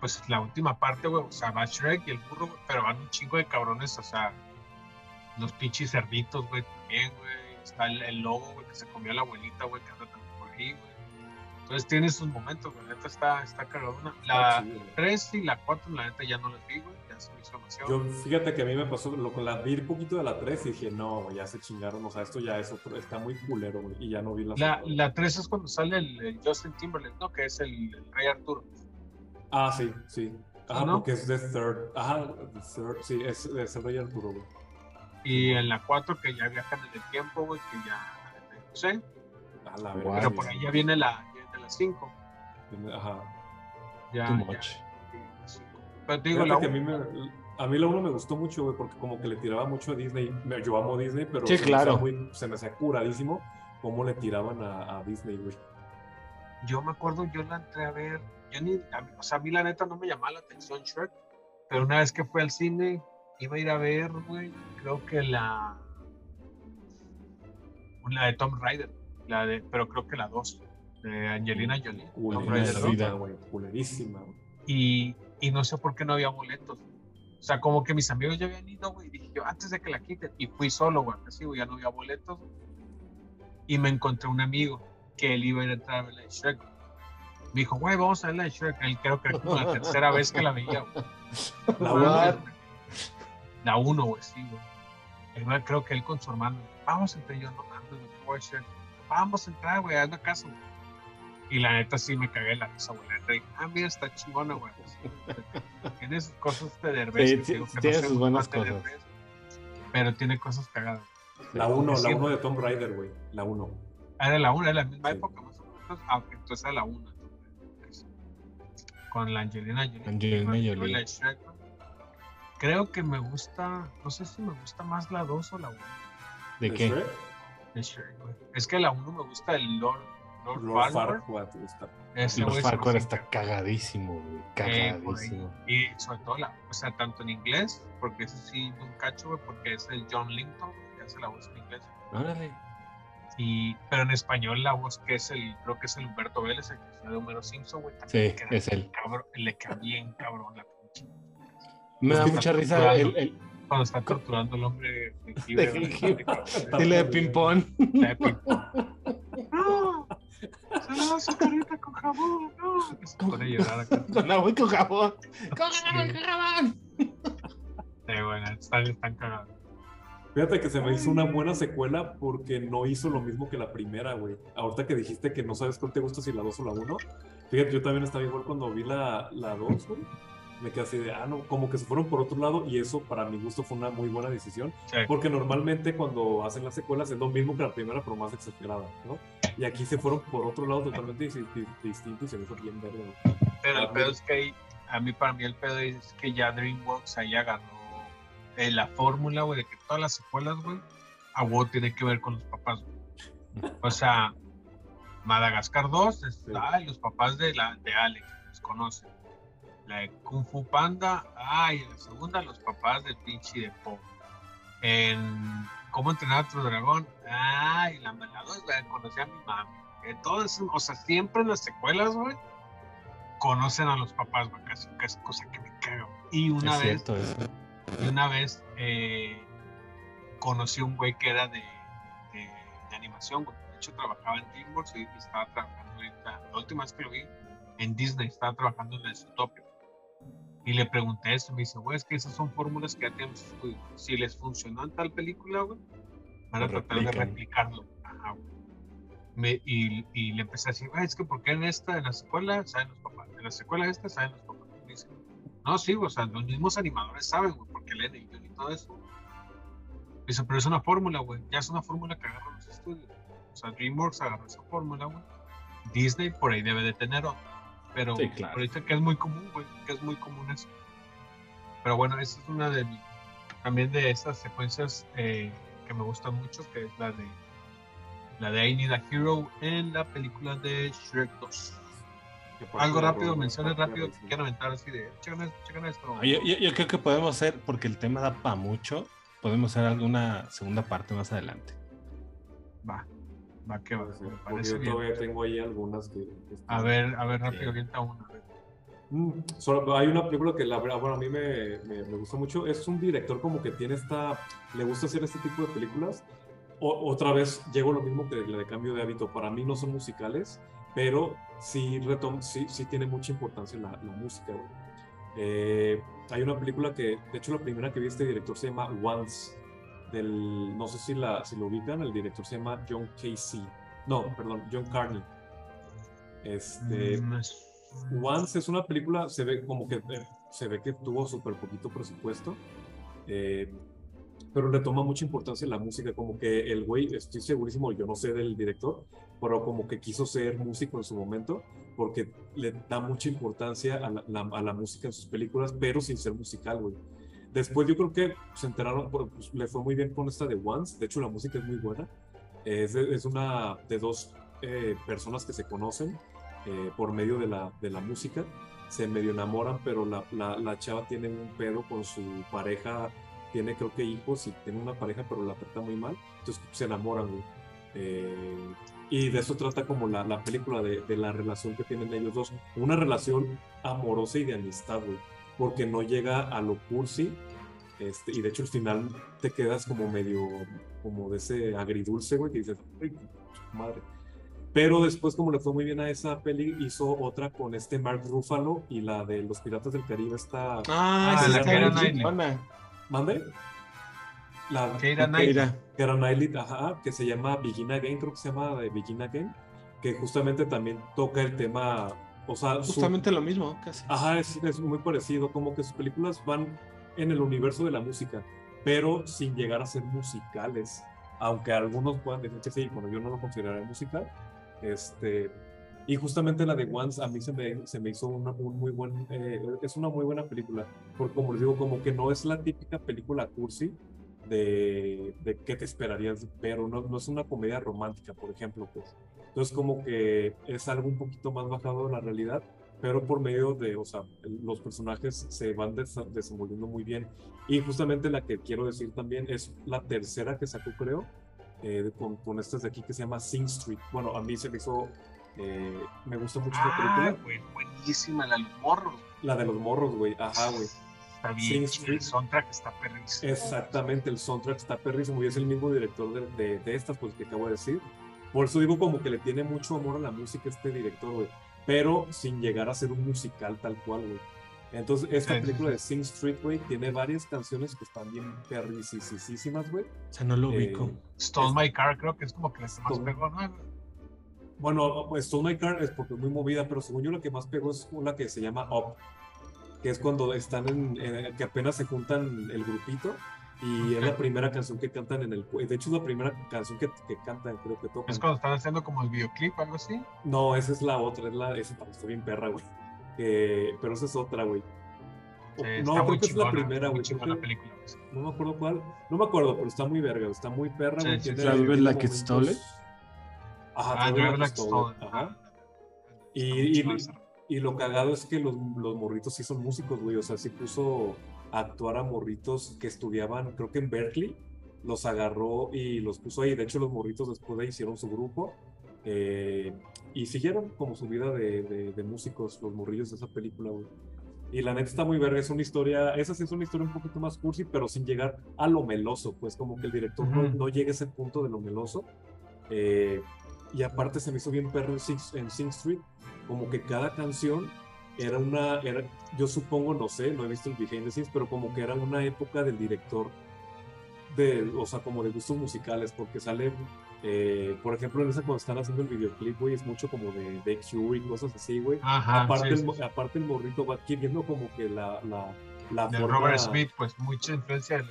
pues la última parte, güey, o sea, va Shrek y el burro, güey, pero van un chingo de cabrones, o sea, los pinches cerditos, güey, también, güey. Está el, el lobo, güey, que se comió a la abuelita, güey, que anda también por ahí, güey. Entonces tiene sus momentos, güey, la neta está, está cagadona. La Está chido, güey. 3 y la 4, la neta ya no las vi, güey, ya se me hizo demasiado. Yo, fíjate que a mí me pasó, lo, con la vi un poquito de la 3 y dije, no, ya se chingaron, o sea, esto ya es otro, está muy culero, güey, y ya no vi la La, la 3 es cuando sale el, el Justin Timberlake, ¿no? Que es el, el Rey Arturo. Ah, sí, sí. Ajá, ¿No? porque es de Third. Ajá, The Third, sí, es, es el Rey Arturo, güey. Y en la 4 que ya viajan en el tiempo, güey, que ya, no sé, A la pero por ahí ya viene la, ya viene la 5. Ajá. Ya, Too ya, much. cinco. Pero te digo, Fíjate la que a mí, uno- me, a mí la 1 me gustó mucho, güey, porque como que le tiraba mucho a Disney. Me- Yo amo Disney, pero Sí, se, claro. me hacía muy- se me hacía curadísimo cómo le tiraban a, a Disney, güey. yo me acuerdo, yo la entré a ver, yo ni, a mí- o sea, a mí la neta no me llamaba la atención Shrek, pero una vez que fui al cine, iba a ir a ver, güey, creo que la, la de Tom Raider, la de, pero creo que la 2, de Angelina Jolie. Culerísima, güey. Culerísima, y, y no sé por qué no había boletos. O sea, como que mis amigos ya habían ido, güey, y dije yo, antes de que la quiten, y fui solo, güey, así, güey, ya no había boletos, y me encontré un amigo que él iba a ir a entrar a ver la de Shrek. Me dijo, güey, vamos a ver la de Shrek. Él creo que era como la tercera vez que la veía, güey. La No uno. La uno, güey, sí, güey. Creo que él con su hermano, vamos a entrar, yo no mames, a? Vamos a entrar, güey, hazme caso, güey. Y la neta sí me cagué en la risa, güey. La neta dije, ah, mira, está chingona, güey. Tiene sus cosas de Derbez. Sí, que sí, digo que no tiene sus buenas cosas. Derbez, Pero tiene cosas cagadas. La 1, Sí, la 1 güey. de Tomb Raider, güey. La 1. Ah, Era la una, era la misma Sí. época más o menos. Ah, ok, entonces era la una. Con la Angelina Jolie. Angelina. Creo que me gusta, no sé si me gusta más la 2 o la 1 ¿De qué? De Shrek, güey. Es que la 1 me gusta el Lord, Lord, Lord Farquaad. Está- Ese me Farquaad está cagadísimo, güey. Eh. Cagadísimo. Y sobre todo, la, o sea, tanto en inglés, porque ese sí, un cacho, güey, porque es el John Linton, que hace la voz en inglés. Órale. Y, pero en español, la voz que es el, creo que es el Humberto Vélez, el que de Homero Simpson, güey. también Sí, queda es él. cabrón, le queda bien cabrón la pinche. Me da mucha risa el, el- Cuando está torturando al hombre jengibre, De jengibre. dile de ping-pong. La de ping-pong. ¡No! ¡Se lava su carita con jabón! ¡No! Que se pone a llorar acá. Con agua y con jabón. ¡Con jabón, con jabón! Sí, bueno, están, están cagados. Fíjate que se me hizo una buena secuela porque no hizo lo mismo que la primera, güey. Ahorita que dijiste que no sabes cuál te gusta, si la 2 o la 1. Fíjate, yo también estaba igual cuando vi la, la 2, güey. Me quedé así de, ah, no, como que se fueron por otro lado y eso para mi gusto fue una muy buena decisión. Sí. Porque normalmente cuando hacen las secuelas es lo mismo que la primera, pero más exagerada, ¿no? Y aquí se fueron por otro lado totalmente dis- dis- distinto y se me hizo bien verde. Pero el Ah, pedo es que ahí- a mí, para mí, el pedo es que ya DreamWorks ahí agarró eh, la fórmula, güey, de que todas las secuelas, güey, a huevo tiene que ver con los papás, güey. O sea, Madagascar 2 está los papás de, la, de Alex, los conocen. La de Kung Fu Panda, ay, en la segunda los papás del pinche de Po. En Cómo entrenar a tu dragón, ay, la la dos, güey, conocí a mi mami. Entonces, o sea, siempre en las secuelas, güey, conocen a los papás, güey, casi, casi cosa que me güey. Y una Es vez, cierto y una vez eh, conocí a un güey que era de, de, de animación, güey. De hecho, trabajaba en DreamWorks y, estaba trabajando ahorita, la última vez que lo vi, en Disney, estaba trabajando en el Zootopia. Y le pregunté eso, me dice, güey, es que esas son fórmulas que ya tenemos estudio. Si les funcionó en tal película, güey, van a tratar de replicarlo. Ajá. Me- y, y le empecé a decir, güey, es que porque en esta, en la escuela, saben los papás. En la secuela esta, saben los papás. Me dice, no, sí, o sea, los mismos animadores saben, güey, porque leen el guion y todo eso. Dice, pero es una fórmula, güey. Ya es una fórmula que agarran los estudios. O sea, DreamWorks agarró esa fórmula, güey. Disney por ahí debe de tener otra. Pero Sí, claro. ahorita que es muy común, güey, que es muy común eso. Pero bueno, esa es una de mis, también de esas secuencias eh, que me gustan mucho, que es la de la de I Need a Hero en la película de Shrek 2. Que por Algo rápido, menciones rápido que sí. quiero aventar así de, chequen esto, chequen esto. Yo, yo- yo creo que podemos hacer, porque el tema da para mucho, podemos hacer alguna segunda parte más adelante. Va, va que va, ser, me parece yo bien. todavía tengo ahí algunas que... que están- A ver, a ver, rápido, avienta una. Mm, solo- hay una película que la verdad, bueno, a mí me, me, me gusta mucho. Es un director como que tiene esta, le gusta hacer este tipo de películas. O- otra vez llego a lo mismo que la de cambio de hábito. Para mí no son musicales, pero sí, retom sí, sí tiene mucha importancia la, la música, güey. Eh, hay una película que, de hecho, la primera que vi este director se llama Once. Del, no sé si, la, si lo ubican, el director se llama John Casey. No, perdón, John Carney. Este, Mm, Once es una película, se ve como que eh, se ve que tuvo súper poquito presupuesto, eh, pero le toma mucha importancia la música, como que el güey, estoy segurísimo, yo no sé del director, pero como que quiso ser músico en su momento, porque le da mucha importancia a la, la- a la música en sus películas, pero sin ser musical, güey. Después yo creo que se enteraron, pues, pues, le fue muy bien con esta de Once, de hecho la música es muy buena, es, de- es una de dos eh, personas que se conocen, eh, por medio de la, de la música. Se medio enamoran, pero la, la, la chava tiene un pedo con su pareja, tiene creo que hijos y tiene una pareja, pero la trata muy mal. Entonces se enamoran, güey. Eh, y de eso trata como la, la película, de, de la relación que tienen ellos dos. Una relación amorosa y de amistad, güey. Porque no llega a lo cursi. Este, y de hecho al final te quedas como medio, como de ese agridulce, güey, que dices, "Ay, madre. Pero después, como le fue muy bien a esa peli, hizo otra con este Mark Ruffalo y la de Los Piratas del Caribe está... Ah, Ah, la Keira Knightley. ¿Mande? La Keira Knightley. Keira. Knightley, ajá, que se llama Begin Again, creo que se llama de Begin Again, que justamente también toca el tema, o sea, su- Justamente lo mismo, casi. Ajá, es, es muy parecido, como que sus películas van en el universo de la música, pero sin llegar a ser musicales, aunque algunos puedan decir que sí, bueno, yo no lo consideraría musical. Este, y justamente la de Once a mí se me, se me hizo una, un muy buen, eh, es una muy buena película, porque como les digo, como que no es la típica película cursi de, de qué te esperarías, pero no, no es una comedia romántica, por ejemplo, pues. Entonces como que es algo un poquito más bajado de la realidad, pero por medio de, o sea, los personajes se van desa- desenvolviendo muy bien. Y justamente la que quiero decir también es la tercera que sacó, creo, eh, con, con estas de aquí que se llama Sing Street. Bueno, a mí se me hizo, eh, me gusta mucho Ah, película. güey, buenísima, la de los morros. La de los morros, güey. Ajá, güey. Está Sing bien, Street. el soundtrack está perrísimo. Exactamente, el soundtrack está perrísimo y es el mismo director de, de, de estas, pues que acabo de decir. Por eso digo como que le tiene mucho amor a la música este director, güey. Pero sin llegar a ser un musical tal cual, güey. Entonces, esta Sí, película sí. de Sing Street, güey, tiene varias canciones que están bien perricisísimas, güey. O sea, no lo Eh, ubico. Stole My Car creo que es como que la que más pegó, ¿no? Bueno, pues Stone My Car es porque es muy movida, pero según yo la que más pegó es una que se llama Up, que es cuando están en, en- que apenas se juntan el grupito y es la primera canción que cantan en el, de hecho es la primera canción que, que cantan, creo que tocan. Es cuando están haciendo como el videoclip, algo así. No, esa es la otra, es la, esa también está bien perra, güey. Eh, pero esa es otra, güey. O- Sí, no, creo que es la primera, güey. No me acuerdo cuál. No me acuerdo, pero está muy verga, está muy perra, Sí, güey. sí, sí. Driver Like It's Stolen. Ajá, Ah, Driver Like It's Stolen. Ajá. Y- y-. Y lo cagado es que los, los morritos sí son músicos, güey. O sea, sí puso a actuar a morritos que estudiaban, creo que en Berkeley. Los agarró y los puso ahí. De hecho, los morritos después de hicieron su grupo. eh, y siguieron como su vida de, de- de músicos, los morrillos de esa película, güey. Y la neta está muy verga. Es una historia, esa sí es una historia un poquito más cursi, pero sin llegar a lo meloso. Pues como que el director no, Ujú. no llega a ese punto de lo meloso. Eh, y aparte se me hizo bien perro en Sing, en Sing Street, como que cada canción era una, era, yo supongo, no sé, no he visto el behind the scenes, pero como que era una época del director, de, o sea, como de gustos musicales, porque sale, eh, por ejemplo, en esa cuando están haciendo el videoclip, güey, es mucho como de, de Cure y cosas así, güey. Ajá, aparte, sí, el, sí, aparte el morrito va adquiriendo como que la, la, la De forma- Robert Smith, pues mucha influencia del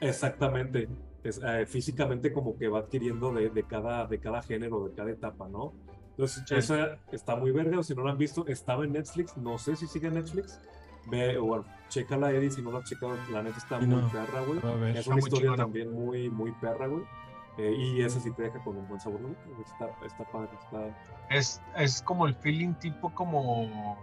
Exactamente. Es, eh, físicamente como que va adquiriendo de, de cada, de cada género, de cada etapa, ¿no? Entonces, Sí. esa está muy verde, o si no la han visto, estaba en Netflix, no sé si sigue en Netflix. Ve, o bueno, chécala, Eddie, si no la has checado, la neta está muy perra, güey. Es una historia también muy, muy perra, güey. Eh, y esa sí te deja con un buen sabor. Está, está padre, está... Es, es como el feeling tipo como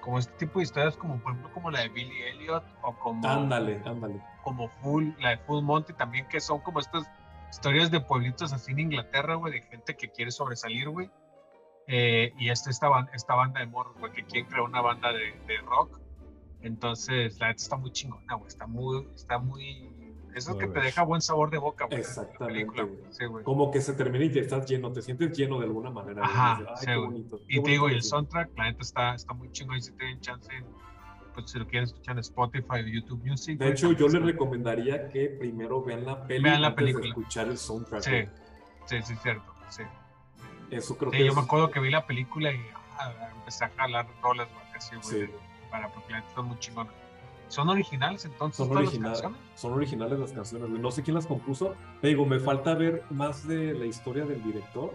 como este tipo de historias como por ejemplo como la de Billy Elliot o como Ándale, ándale. como Full la de Full Monty también que son como estas historias de pueblitos así en Inglaterra güey de gente que quiere sobresalir güey Eh, y esta, esta, ban- esta banda de morros, güey, que quieren crear una banda de, de rock. Entonces, la neta está muy chingona, güey. Está muy, está muy. Eso Voy que te deja buen sabor de boca, güey. la Exactamente, película, güey. Sí, güey. Como que se termina y ya estás lleno, te sientes lleno de alguna manera. güey. Ajá, Dices, Ay, sí, qué güey. bonito. qué Y te digo, y el bonito". soundtrack, la neta está, está muy chingón. Y si tienen chance, pues si lo quieren escuchar en Spotify o YouTube Music. De hecho, yo les recomendaría que primero vean la peli Vean la antes película. de escuchar el soundtrack. Sí, sí, sí, cierto. Sí. Eso creo Sí, que yo es- me acuerdo que vi la película y ah, empecé a jalar rolas, así, güey, Sí. para porque la está muy chingona. ¿Son originales entonces Son, todas las originales, canciones? son originales las canciones, güey. No sé quién las compuso. Te digo, me falta ver más de la historia del director.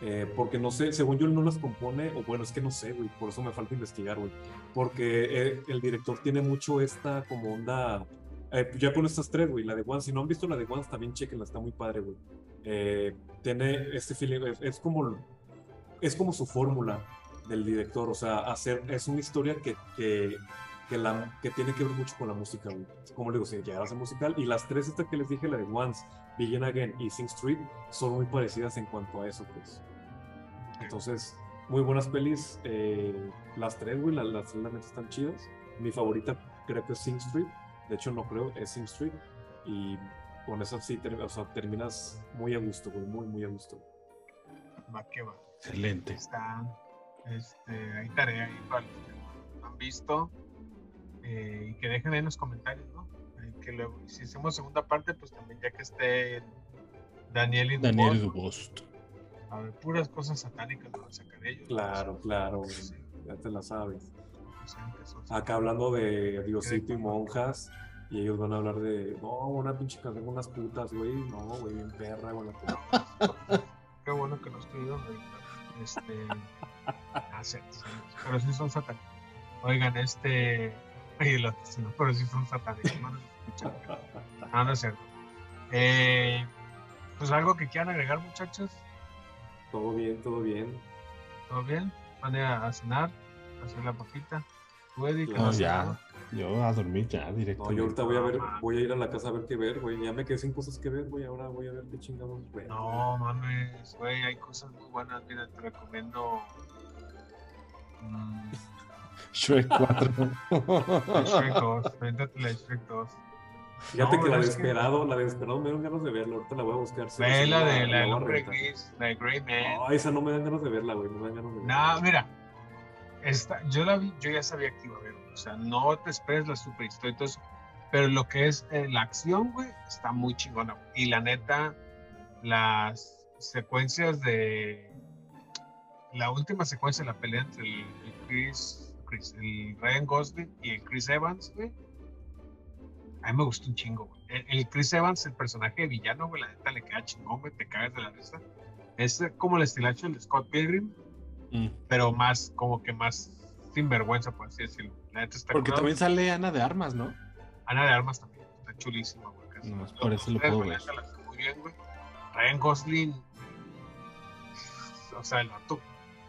Eh, porque no sé, según yo no las compone, o bueno, es que no sé, güey. Por eso me falta investigar, güey. Porque eh, el director tiene mucho esta como onda. eh, ya con estas tres, güey. La de One, si no han visto la de One, también chequenla, está muy padre, güey. Eh, tiene este feeling, es, es como es como su fórmula del director, o sea, hacer, es una historia que, que, que, la, que tiene que ver mucho con la música, güey. Como le digo, si ya hace musical, y las tres estas que les dije, la de Once, Begin Again y Sing Street, son muy parecidas en cuanto a eso, pues. Entonces, muy buenas pelis, eh, las tres, güey, las, las tres la neta están chidas. Mi favorita creo que es Sing Street, de hecho no creo, es Sing Street, y con eso sí, ter- o sea, terminas muy a gusto, güey, muy, muy a gusto. Va que va. Excelente. Está, este, hay tarea ahí para los que no han visto eh, y que dejen ahí en los comentarios, que luego, si hacemos segunda parte, pues también ya que esté Daniel y Daniel Dubost. a ver, puras cosas satánicas van a sacar ellos. Claro, claro, güey, Sí, ya te la sabes. son- Acá hablando de Diosito y monjas, y ellos van a hablar de, no, una pinche canción con unas putas, güey, no, güey, bien perra, güey. Qué bueno que no estoy ido ahorita. Este. ah, sí, sí, pero sí son satánicos. Oigan, este. Oye, los no, pero sí son satánicos. No, escuchan. No, no es cierto. Eh, pues algo que quieran agregar, muchachos. Todo bien, todo bien. ¿Todo bien? Van a cenar, a hacer la papita. ¿Tú, Eddie, que No, no ya. Yo a dormir ya No, directo. yo ahorita voy a ver, voy a ir a la casa a ver qué ver, güey, ya me quedé sin cosas que ver, güey, ahora voy a ver qué chingados, güey. No, mames, güey, hay cosas muy buenas. Mira, te recomiendo. mm, Shrek 4. la Shrek 2. Véntate la Shrek 2. Fíjate No, que la de es que- Esperado, la de Esperado me dan ganas de verla, ahorita la voy a buscar. sí, Ve sí, la de la gris, la de Grey Man. No, esa no me dan ganas de verla, güey, no me dan ganas de verla. No, mira, esta, yo la vi, yo ya sabía que iba a ver, o sea, no te esperes la super historia y todo eso, pero lo que es eh, la acción, güey, está muy chingona. güey. Y la neta, las secuencias de la última secuencia de la pelea entre el, el Chris, Chris- el Ryan Gosling y el Chris Evans, güey. A mí me gustó un chingo, güey. El, el Chris Evans, el personaje de villano, güey, la neta le queda chingón, güey, te cagas de la risa. Es como el estilacho de Scott Pilgrim, Mm. pero más, como que más sinvergüenza, por así decirlo. La neta está Porque curado. también sale Ana de Armas, ¿no? Ana de Armas también, está chulísima, güey. por eso lo puedo ver. muy bien, güey. Ryan Gosling, o sea, el vato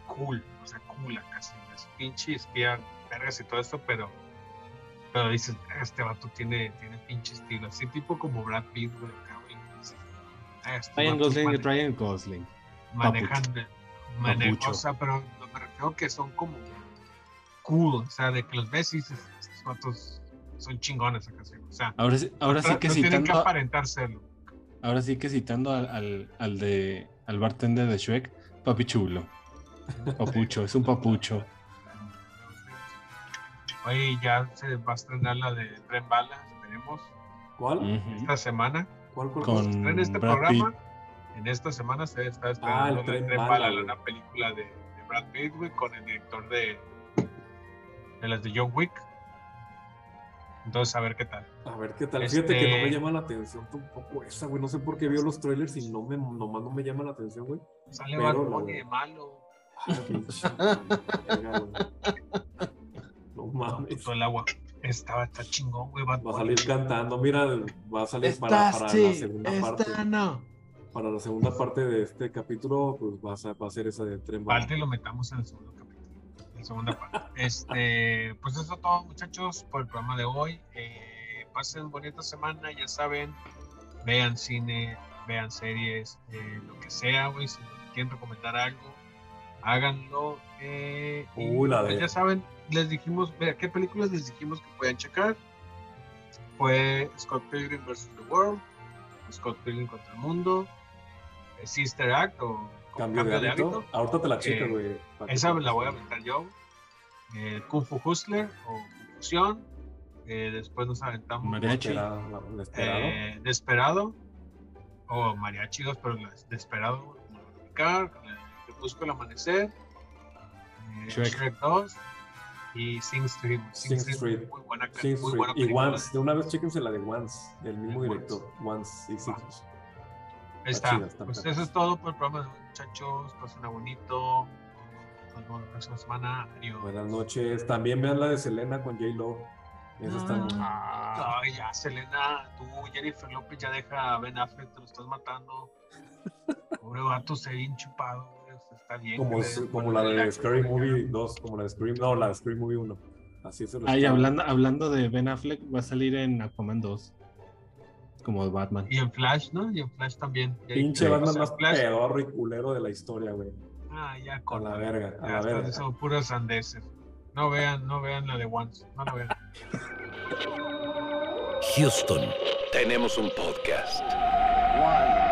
cool, o sea, cool casi. Pinche espía, vergas y todo esto, pero, pero dices, este vato tiene, tiene pinche estilo, así tipo como Brad Pitt, güey, ah, estos Ryan Gosling Ryan Gosling. manejan, manejan, o sea, pero me refiero que son como cool, o sea, de que los ves y dices, estos vatos son chingones acá, sí, o sea, Ahora, sí- ahora sí no que tienen que citando, ahora sí que citando al, al, al de al bartender de Shrek, papi chulo. Papucho, es un papucho. Oye, ya se va a estrenar la de Tren Bala, esperemos, ¿Cuál? Esta semana. ¿Cuál, cuál, Con- este Brad programa, en esta semana se está estrenando Ah, Tren Tren Bala, Bala, una película de, de Brad Pitt, güey, con el director de, de las de John Wick. Entonces, a ver qué tal. A ver qué tal. Este- Fíjate que no me llama la atención tampoco esa, güey. No sé por qué veo los trailers y no me, nomás no me llama la atención, güey. Sale Pero Bad Bunny de malo, Ah, güey. Mames. todo el agua. Estaba, está chingón, güey, Bad Va a salir cantando. Mira, va a salir para, para la segunda parte. no. Para la segunda parte de este capítulo, pues va a, ser- va a ser esa de Tren. Parte lo metamos en el segundo capítulo. En segunda parte. Este, pues eso es todo, muchachos, por el programa de hoy. Eh, pasen bonita semana, ya saben. Vean cine, vean series, eh, lo que sea, güey. Si quieren recomendar algo, háganlo. eh, y la pues de- Ya saben, les dijimos, vea, ¿qué películas les dijimos que podían checar? Fue Scott Pilgrim vs. The World, Scott Pilgrim contra el Mundo, eh, Sister Act o Cambio, de, hábito. Ahorita te la checas, Eh, güey. Esa la voy a aventar yo. Eh, Kung Fu Hustler o Confusión. Eh, después nos aventamos Mariachi. Esperado, la- la esperado. eh, Desperado o Mariachi 2, pero Desperado, como lo con el Crepúsculo Amanecer, eh, Shrek. Shrek. 2 y Sing Street. Sing, Sing Street, Street. muy buena, Sing muy Street. buena Y. Once, de una vez chéquense la de Once, del mismo De director. Once y Six. Ahí Está pues eso es todo por el programa de muchachos. Pasen a bonito. Nos vemos la próxima semana. Adiós. Buenas noches. También vean la de Selena con J. Lo. Esa está muy. Ah, Ay, ya, Selena, tú, Jennifer López, ya deja a Ben Affleck, te lo estás matando. Pobre vato, se bien chupado, está bien. Como, como la de le- Scary Movie 2, como la de Scream, no, la de Scream Movie 1. Así se lo Ahí está- hablando, hablando de Ben Affleck, va a salir en Aquaman 2. Como Batman. Y en Flash, ¿no? Y en Flash también. Pinche Sí. Batman o sea, más Flash- pedorro y culero de la historia, güey. Ah, ya A con la verga, a la verga. Son puras sandeces. No vean, no vean la de Once. No la vean. Houston, tenemos un podcast. One.